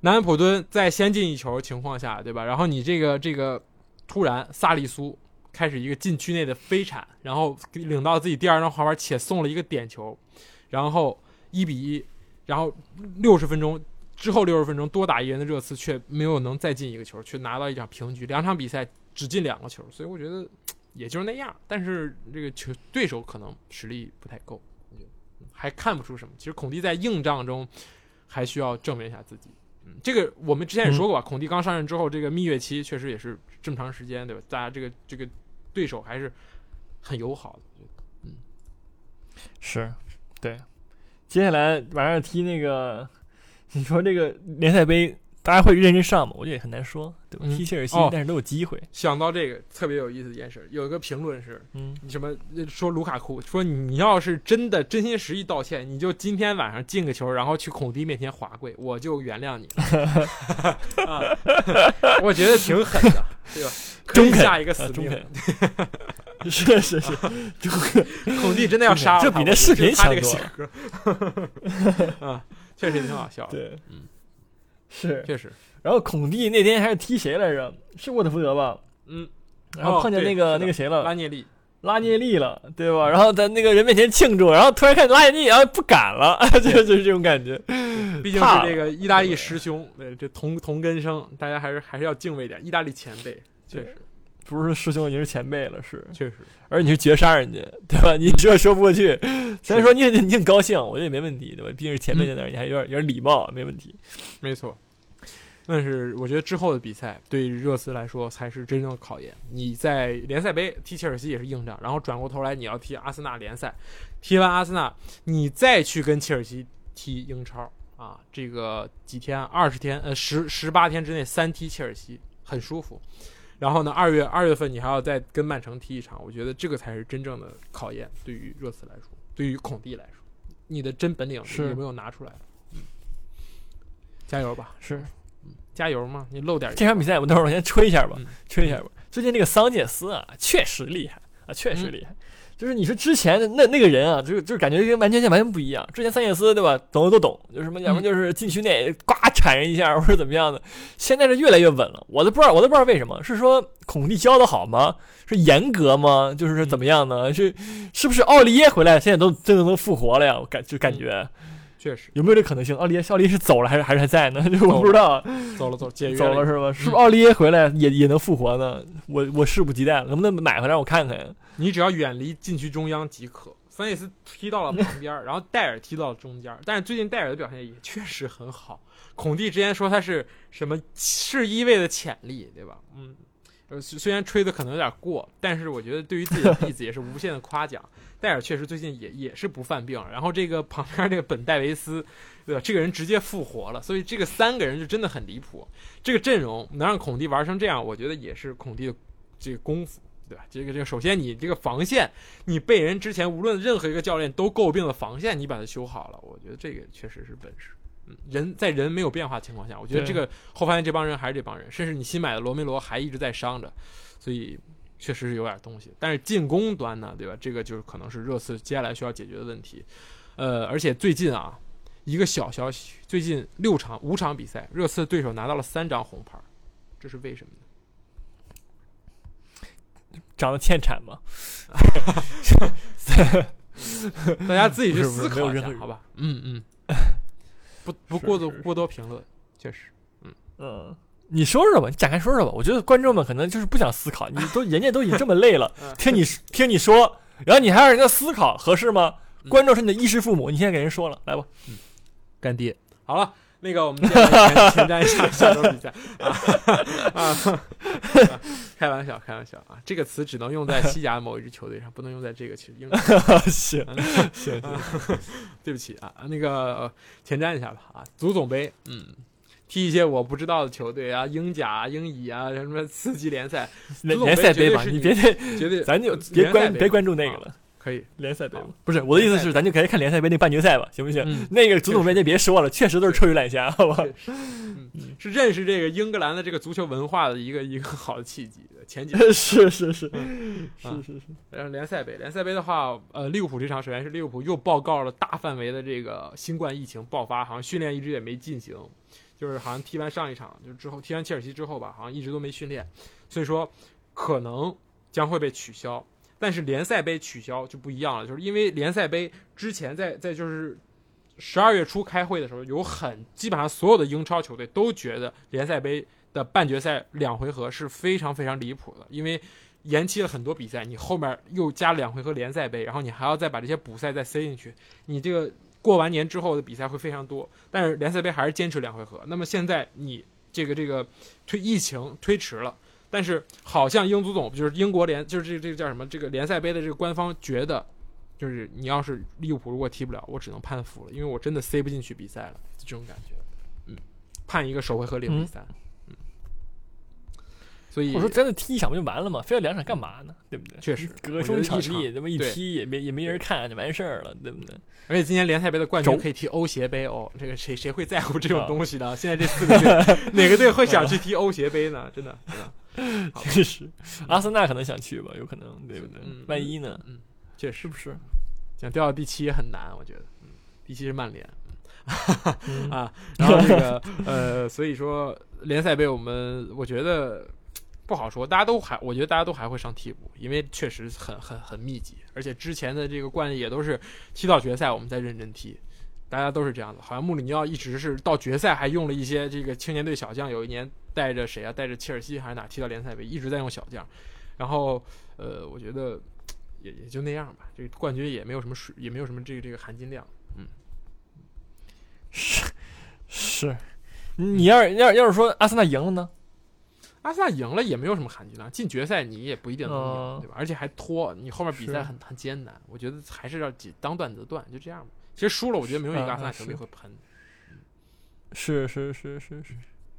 S1: 南安普敦在先进一球情况下，对吧？然后你这个这个突然萨利苏开始一个禁区内的飞铲，然后领到自己第二张滑板，且送了一个点球，然后一比一，然后六十分钟之后六十分钟多打一人的热刺却没有能再进一个球，却拿到一场平局，两场比赛只进两个球，所以我觉得也就是那样。但是这个球对手可能实力不太够，还看不出什么。其实孔蒂在硬仗中还需要证明一下自己。嗯，这个我们之前也说过吧，孔蒂刚上任之后，这个蜜月期确实也是这么长时间，对吧？大家这个这个对手还是很友好的。
S2: 嗯是，对。接下来晚上踢那个，你说这个联赛杯，大家会认真上吗？我觉得也很难说，对吧？
S1: 嗯。
S2: 踢切尔西，
S1: 哦。
S2: 但是都有机会。
S1: 想到这个特别有意思的一件事，有一个评论是，
S2: 嗯，
S1: 什么说卢卡库说你要是真的真心实意道歉，你就今天晚上进个球，然后去孔蒂面前滑跪，我就原谅你。我觉得挺狠的，对吧？可以
S2: 中肯。
S1: 下一个死命，
S2: 是是 是，
S1: 孔蒂真的要杀了他，
S2: 这比那视频
S1: 他这个
S2: 强
S1: 性格。啊，确实也挺好笑的，
S2: 对，
S1: 嗯，
S2: 是。
S1: 确实，
S2: 然后孔蒂那天还是踢谁来着？是沃特福德吧？
S1: 嗯，
S2: 然后碰见那个、
S1: 哦
S2: 那个谁了，
S1: 拉涅利，
S2: 拉涅利了，对吧？然后在那个人面前庆祝，然后突然看拉涅利，然后不敢了，就就是这种感觉。
S1: 毕竟是这个意大利师兄，对，这同同根生，大家还是还是要敬畏点，意大利前辈，确实
S2: 不是师兄，已经是前辈了，是。
S1: 确实，
S2: 而你是绝杀人家，对吧？你这说不过去。虽然说你很你很高兴，我觉得也没问题，对吧？毕竟是前辈在那儿，你还有点有点礼貌，没问题。
S1: 没错。但是我觉得之后的比赛对于热刺来说才是真正的考验。你在联赛杯踢切尔西也是硬仗，然后转过头来你要踢阿森纳联赛，踢完阿森纳，你再去跟切尔西踢英超啊，这个几天二十天呃十十八天之内三踢切尔西很舒服。然后呢，二月二月份你还要再跟曼城踢一场，我觉得这个才是真正的考验，对于热刺来说，对于孔蒂来说，你的真本领
S2: 是
S1: 有没有拿出来？嗯，加油吧！
S2: 是
S1: 加油嘛！你露点
S2: 这场比赛，我等会儿我先吹一下吧
S1: 嗯，
S2: 吹一下吧。最近这个桑切斯啊，确实厉害啊，确实
S1: 嗯
S2: 厉害。就是你说之前的那那个人啊，就是就是感觉跟完全完全不一样。之前桑切斯对吧，懂的都懂，就是什么，要么就是禁区内呱铲人一下，或者怎么样的。现在是越来越稳了，我都不知道，我都不知道为什么，是说孔蒂教的好吗？是严格吗？就是说怎么样呢？是是不是奥利耶回来，现在都真的能复活了呀？我感就感觉
S1: 确实
S2: 有没有这可能性？奥利耶奥利耶是走了还是还是还在呢？就我不知道。
S1: 走了走解约
S2: 走了是吧？是不是奥利耶回来也也能复活呢？我我拭目以待了，能不能买回来让我看看呀？
S1: 你只要远离禁区中央即可。桑切斯踢到了旁边，然后戴尔踢到了中间，但是最近戴尔的表现也确实很好。孔蒂之前说他是什么是一位的潜力，对吧？嗯，呃，虽然吹的可能有点过，但是我觉得对于自己的弟子也是无限的夸奖。戴尔确实最近也也是不犯病，然后这个旁边这个本戴维斯，对吧？这个人直接复活了，所以这个三个人就真的很离谱。这个阵容能让孔蒂玩成这样，我觉得也是孔蒂的这个功夫。对吧？这个这个，首先你这个防线，你被人之前无论任何一个教练都诟病的防线，你把它修好了，我觉得这个确实是本事。嗯，人在人没有变化情况下，我觉得这个后发现这帮人还是这帮人，甚至你新买的罗梅罗还一直在伤着，所以确实是有点东西。但是进攻端呢，对吧？这个就是可能是热刺接下来需要解决的问题。呃，而且最近啊，一个小消息，最近六场五场比赛，热刺的对手拿到了三张红牌，这是为什么呢？
S2: 长得欠产吗？
S1: 大家自己去思考一下好吧？嗯嗯，不不过多过多评论，确实。
S2: 嗯嗯，你说说吧，你展开说说吧。我觉得观众们可能就是不想思考，你都人家都已经这么累了，
S1: 嗯
S2: 听你听你说，然后你还让人家思考，合适吗？
S1: 嗯
S2: 观众是你的衣食父母，你现在给人说了，来吧。
S1: 嗯干爹。好了，那个我们接下来前前瞻一下下周比赛啊啊！开玩笑，开玩笑啊！这个词只能用在西甲某一支球队上，不能用在这个其实英超。
S2: 行行行，
S1: 对不起啊，那个、呃前瞻一下吧啊，足总杯，嗯。踢一些我不知道的球队啊，英甲啊、英乙啊，什么次级联赛，
S2: 联
S1: 足总杯
S2: 联赛杯吧，
S1: 你
S2: 你别太，
S1: 绝对
S2: 咱就
S1: 呃
S2: 别关别关注那个
S1: 啊
S2: 了。
S1: 可以。
S2: 联赛杯
S1: 好
S2: 不是我的意思是，咱就可以看联赛杯那半决赛吧，行不行？
S1: 嗯
S2: 那个足总杯就别说了，确实都是臭鱼烂虾，好吧？
S1: 嗯，是认识这个英格兰的这个足球文化的一个一个好的契机。前几年，
S2: 是是是
S1: 嗯
S2: 是是是，
S1: 然后联赛杯，联赛杯的话，呃，利物浦这场首先是利物浦又报告了大范围的这个新冠疫情爆发，好像训练一直也没进行，就是好像踢完上一场就之后踢完切尔西之后吧，好像一直都没训练，所以说可能将会被取消。但是联赛杯取消就不一样了，就是因为联赛杯之前在在就是十二月初开会的时候，有很基本上所有的英超球队都觉得联赛杯的半决赛两回合是非常非常离谱的，因为延期了很多比赛，你后面又加两回合联赛杯，然后你还要再把这些补赛再塞进去，你这个过完年之后的比赛会非常多。但是联赛杯还是坚持两回合。那么现在你这个这个推疫情推迟了。但是好像英足总就是英国联，就是这个这个叫什么？这个联赛杯的这个官方觉得，就是你要是利物浦如果踢不了，我只能判负了，因为我真的塞不进去比赛了，就这种感觉。嗯，判一个首回合零比三。嗯，所以
S2: 我说真的踢一场不就完了吗？非要两场干嘛呢？对不对？
S1: 确实
S2: 隔中场地，这么一踢也没也没人看，就完事儿了，对不对？
S1: 而且今年联赛杯的冠军
S2: 轴
S1: 可以踢欧协杯哦，这个谁谁会在乎这种
S2: 啊
S1: 东西呢？现在这四个队 哪个队会想去踢欧协杯呢？真的，真的，好
S2: 确 实，阿森纳可能想去吧，有可能，对不对
S1: 嗯？
S2: 万一呢？
S1: 嗯，确实
S2: 是不是？
S1: 想掉到第七也很难，我觉得。嗯，第七是曼联。
S2: 嗯
S1: 啊，然后这个 呃，所以说联赛杯我们我觉得不好说，大家都还，我觉得大家都还会上替补，因为确实很很很密集，而且之前的这个惯例也都是踢到决赛我们再认真踢，大家都是这样的。好像穆里尼奥一直是到决赛还用了一些这个青年队小将，有一年带着谁啊，带着切尔西还是哪踢到联赛杯，一直在用小将，然后呃，我觉得也也就那样吧，这个冠军也没有什么水，也没有什么这个这个含金量。
S2: 嗯是是，你要是要是要是说阿森纳赢了呢？
S1: 阿森纳赢了也没有什么含金量，进决赛你也不一定能赢，
S2: 嗯
S1: 对吧？而且还拖，你后面比赛很很艰难。我觉得还是要几当断则断，就这样吧。其实输了，我觉得没有一个
S2: 啊
S1: 阿森纳球迷会喷，
S2: 是是是是是，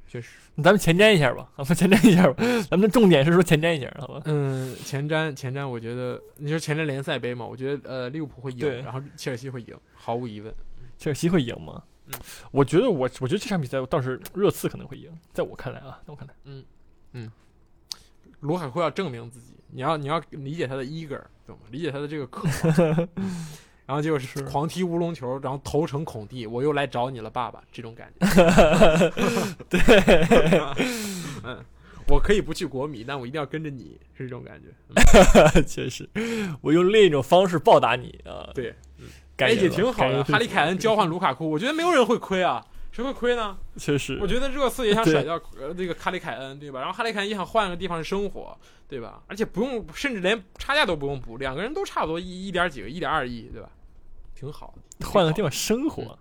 S1: 确实。
S2: 咱们前瞻一下吧，咱们前瞻一下吧。咱们的重点是说前瞻一下，好吧？
S1: 嗯，前瞻前瞻，我觉得你说前瞻联赛杯嘛，我觉得呃利物浦会赢，然后切尔西会赢，毫无疑问。
S2: 切尔西会赢吗？
S1: 嗯
S2: 我觉得我我觉得这场比赛倒是热刺可能会赢，在我看来啊，在我看来，嗯嗯
S1: 卢卡库要证明自己，你要你要理解他的 eager，懂吗？理解他的这个渴望。嗯然后就是
S2: 是
S1: 狂踢乌龙球，然后投成孔蒂，我又来找你了，爸爸，这种感觉。对，嗯，我可以不去国米，但我一定要跟着你，是这种感觉。嗯
S2: 确实，我用另一种方式报答你啊。
S1: 对，
S2: 感觉也
S1: 挺好的。哈利凯恩交换卢卡库，我觉得没有人会亏啊，谁会亏呢？
S2: 确实，
S1: 我觉得热刺也想甩掉呃这个哈里凯恩，对吧？然后哈里凯恩也想换个地方生活，对吧？而且不用，甚至连差价都不用补，两个人都差不多一一点几个，一点二亿，对吧？挺好
S2: 换个地方生活，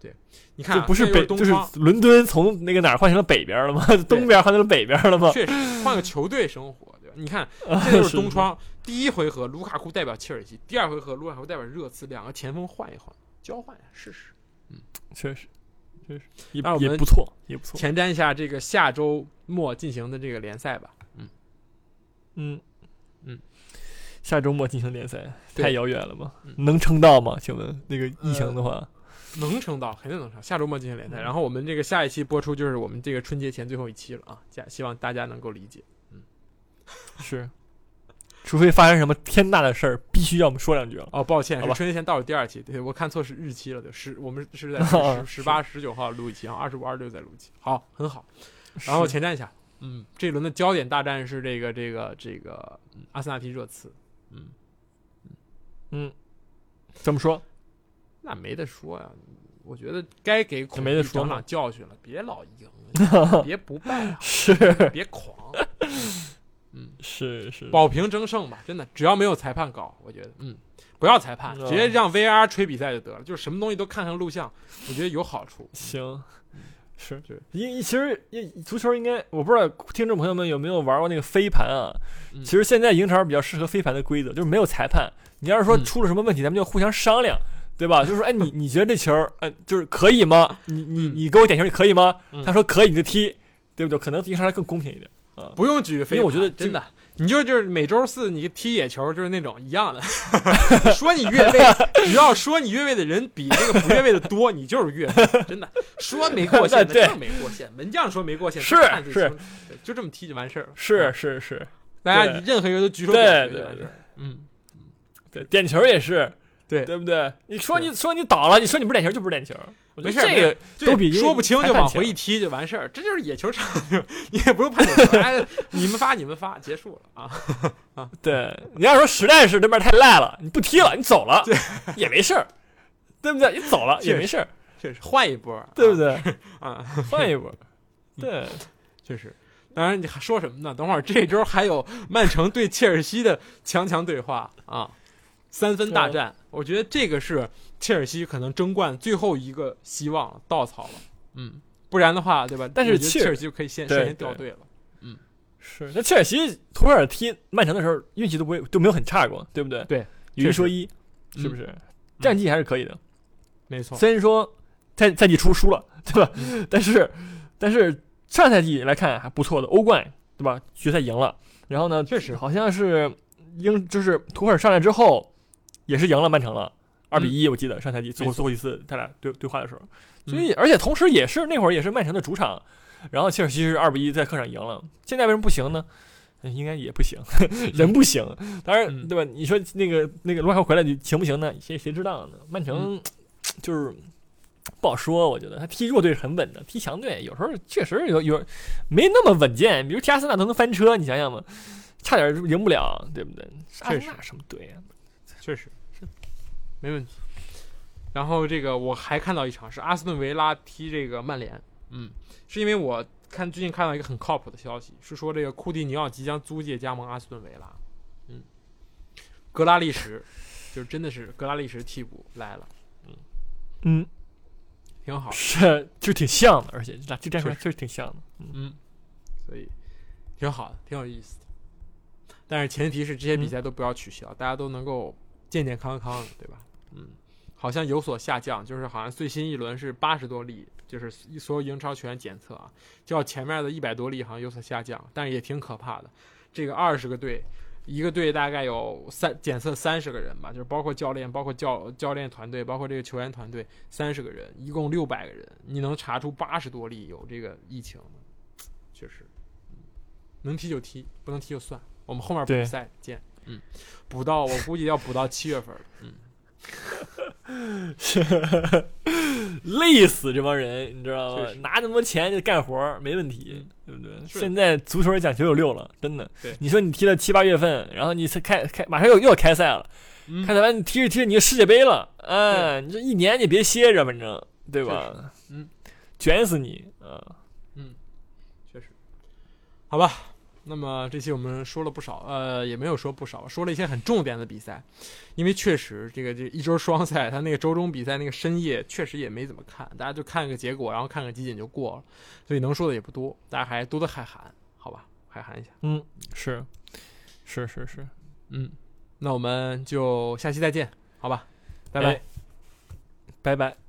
S2: 对
S1: 你看、
S2: 不是北，就是，伦敦从那个哪儿换成了北边了吗？东边换成了北边了吗？
S1: 确实换个球队生活，对吧？你看，
S2: 啊
S1: 这就是东窗。第一回合卢卡库代表切尔西，第二回合卢卡库代表热刺，两个前锋换一换，交换一下试试。
S2: 嗯确实，确实也也不错，也不错。
S1: 前瞻一下这个下周末进行的这个联赛吧。
S2: 嗯
S1: 嗯嗯，
S2: 下周末进行联赛，太遥远了吗？
S1: 嗯
S2: 能撑到吗？请问那个疫情的话，
S1: 能撑到，肯定能撑。下周末进行联赛，然后我们这个下一期播出就是我们这个春节前最后一期了啊，下希望大家能够理解。
S2: 嗯是除非发生什么天大的事儿，必须要我们说两句了。
S1: 哦，抱歉，是春节前倒数第二期，对我看错是日期了，对，十我们是在
S2: 啊
S1: 十十八、十九号录一期，然后二十五、二十六再录一期，好，很好。然后前瞻一下，嗯，这一轮的焦点大战是这个这个这个嗯阿森纳踢热刺，嗯，
S2: 嗯，怎么说？
S1: 那没得说呀，我觉得该给孔
S2: 没得说嘛
S1: 蒂长长教训了，别老赢，别不败啊，
S2: 是。
S1: 别狂，
S2: 是是，
S1: 保平争胜吧，真的，只要没有裁判搞，我觉得，嗯，不要裁判，
S2: 嗯
S1: 直接让 VR 吹比赛就得了，就是什么东西都看看录像，我觉得有好处。
S2: 行，是
S1: 是
S2: 因其实因足球应该，我不知道听众朋友们有没有玩过那个飞盘啊？
S1: 嗯
S2: 其实现在英超比较适合飞盘的规则，就是没有裁判。你要是说
S1: 嗯
S2: 出了什么问题，咱们就互相商量，对吧？就是说，哎，你 你觉得这球儿，呃，就是可以吗？你你
S1: 嗯
S2: 你给我点球，你可以吗？
S1: 嗯
S2: 他说可以，你就踢，对不对？可能英超更公平一点啊。
S1: 不用举飞，
S2: 因为我觉得
S1: 真的，你就就是每周四你踢野球，就是那种一样的。说你越位，只要说你越位的人比那个不越位的多，你就是越位，真的。说没过线 就是没过线，门将说没过线，
S2: 是是。
S1: 就这么踢就完事儿了。
S2: 是
S1: 嗯
S2: 是是，
S1: 大家任何一个都举手
S2: 对
S1: 表决
S2: 对对。
S1: 嗯，
S2: 对，点球也是，
S1: 对
S2: 对不对？你说你说你倒了，你说你不是点球就不是点球，我觉
S1: 没事
S2: 这个都比
S1: 说不清就往回一踢就完事儿，这就是野球场，你也不用判点球，哎，你们发你们发，结束了啊啊。
S2: 对，你要说实在是这边太赖了，你不踢了，你走了，也没事儿，对不对？你走了也没事儿，
S1: 确实换一波，
S2: 对不对？
S1: 啊？
S2: 换一波，对，
S1: 确实。当然，你还说什么呢？等会儿这周还有曼城对切尔西的强强对话啊，三分大战。我觉得这个是切尔西可能争冠最后一个希望了稻草了。嗯，不然的话，对吧？
S2: 但是切尔
S1: 西就可以先先先掉队了。
S2: 嗯是。那切尔西图赫尔踢曼城的时候运气都不会都没有很差过，对不对？
S1: 对，
S2: 有一说一，是不是？战绩还是可以的，
S1: 没错，
S2: 虽然说赛赛季初输了，对吧？但是但是上赛季来看还不错的，欧冠对吧？决赛赢了，然后呢，
S1: 确实
S2: 好像是英就是图赫尔上来之后也是赢了曼城了。二比一，我记得上赛季最后最后一次他俩对对话的时候，
S1: 嗯
S2: 所以而且同时也是那会儿也是曼城的主场，然后切尔西是二比一在客场赢了，现在为什么不行呢？呃应该也不行，人不行，当然
S1: 嗯
S2: 对吧？你说那个那个卢卡库回来你行不行呢？谁谁知道呢？曼
S1: 嗯
S2: 城 就是不好说，我觉得他踢弱队是很稳的，踢强队有时候确实有有没那么稳健，比如踢阿森纳都能翻车，你想想嘛，差点赢不了，对不对？阿森纳什么队啊？
S1: 确实是没问题。然后这个我还看到一场是阿斯顿维拉踢这个曼联，嗯，是因为我看最近看到一个很靠谱的消息，是说这个库蒂尼奥即将租借加盟阿斯顿维拉，嗯，格拉利什就是真的是格拉利什替补来了，
S2: 嗯。
S1: 嗯，挺好，
S2: 是就挺像的，而且这这战术
S1: 确
S2: 还确实挺像的。嗯。
S1: 嗯，所以挺好的，挺有意思的。但是前提是这些比赛都不要取消，大家都能够健健康康的，对吧？嗯，好像有所下降，就是好像最新一轮是八十多例，就是所有英超球员检测啊，较前面的一百多例好像有所下降，但是也挺可怕的。这个二十个队，一个队大概有三检测三十个人吧，就是包括教练、包括教教练团队、包括这个球员团队，三十个人，一共六百个人，你能查出八十多例有这个疫情吗？确实，嗯能踢就踢，不能踢就算。我们后面
S2: 对
S1: 补赛见。嗯，补到我估计要补到七月份了。嗯，
S2: 累死这帮人，你知道吗
S1: 确？实
S2: 拿那么多钱就干活没问题，对不对？现在足球也讲九九六了，真的。
S1: 对
S2: 你说你踢了七八月份，然后你才开开，马上又又要开赛了，
S1: 嗯
S2: 开赛完你踢着踢着你就世界杯了，哎，你这一年你别歇着，反正对吧？
S1: 嗯，
S2: 卷死你啊！
S1: 确实。好吧，那么这期我们说了不少，呃，也没有说不少，说了一些很重点的比赛，因为确实这个这一周双赛，他那个周中比赛那个深夜确实也没怎么看，大家就看个结果，然后看个集锦就过了，所以能说的也不多，大家还多多海涵，好吧，海涵一下。
S2: 嗯，是，是是是，
S1: 嗯，那我们就下期再见，好吧，拜拜。
S2: 哎拜拜。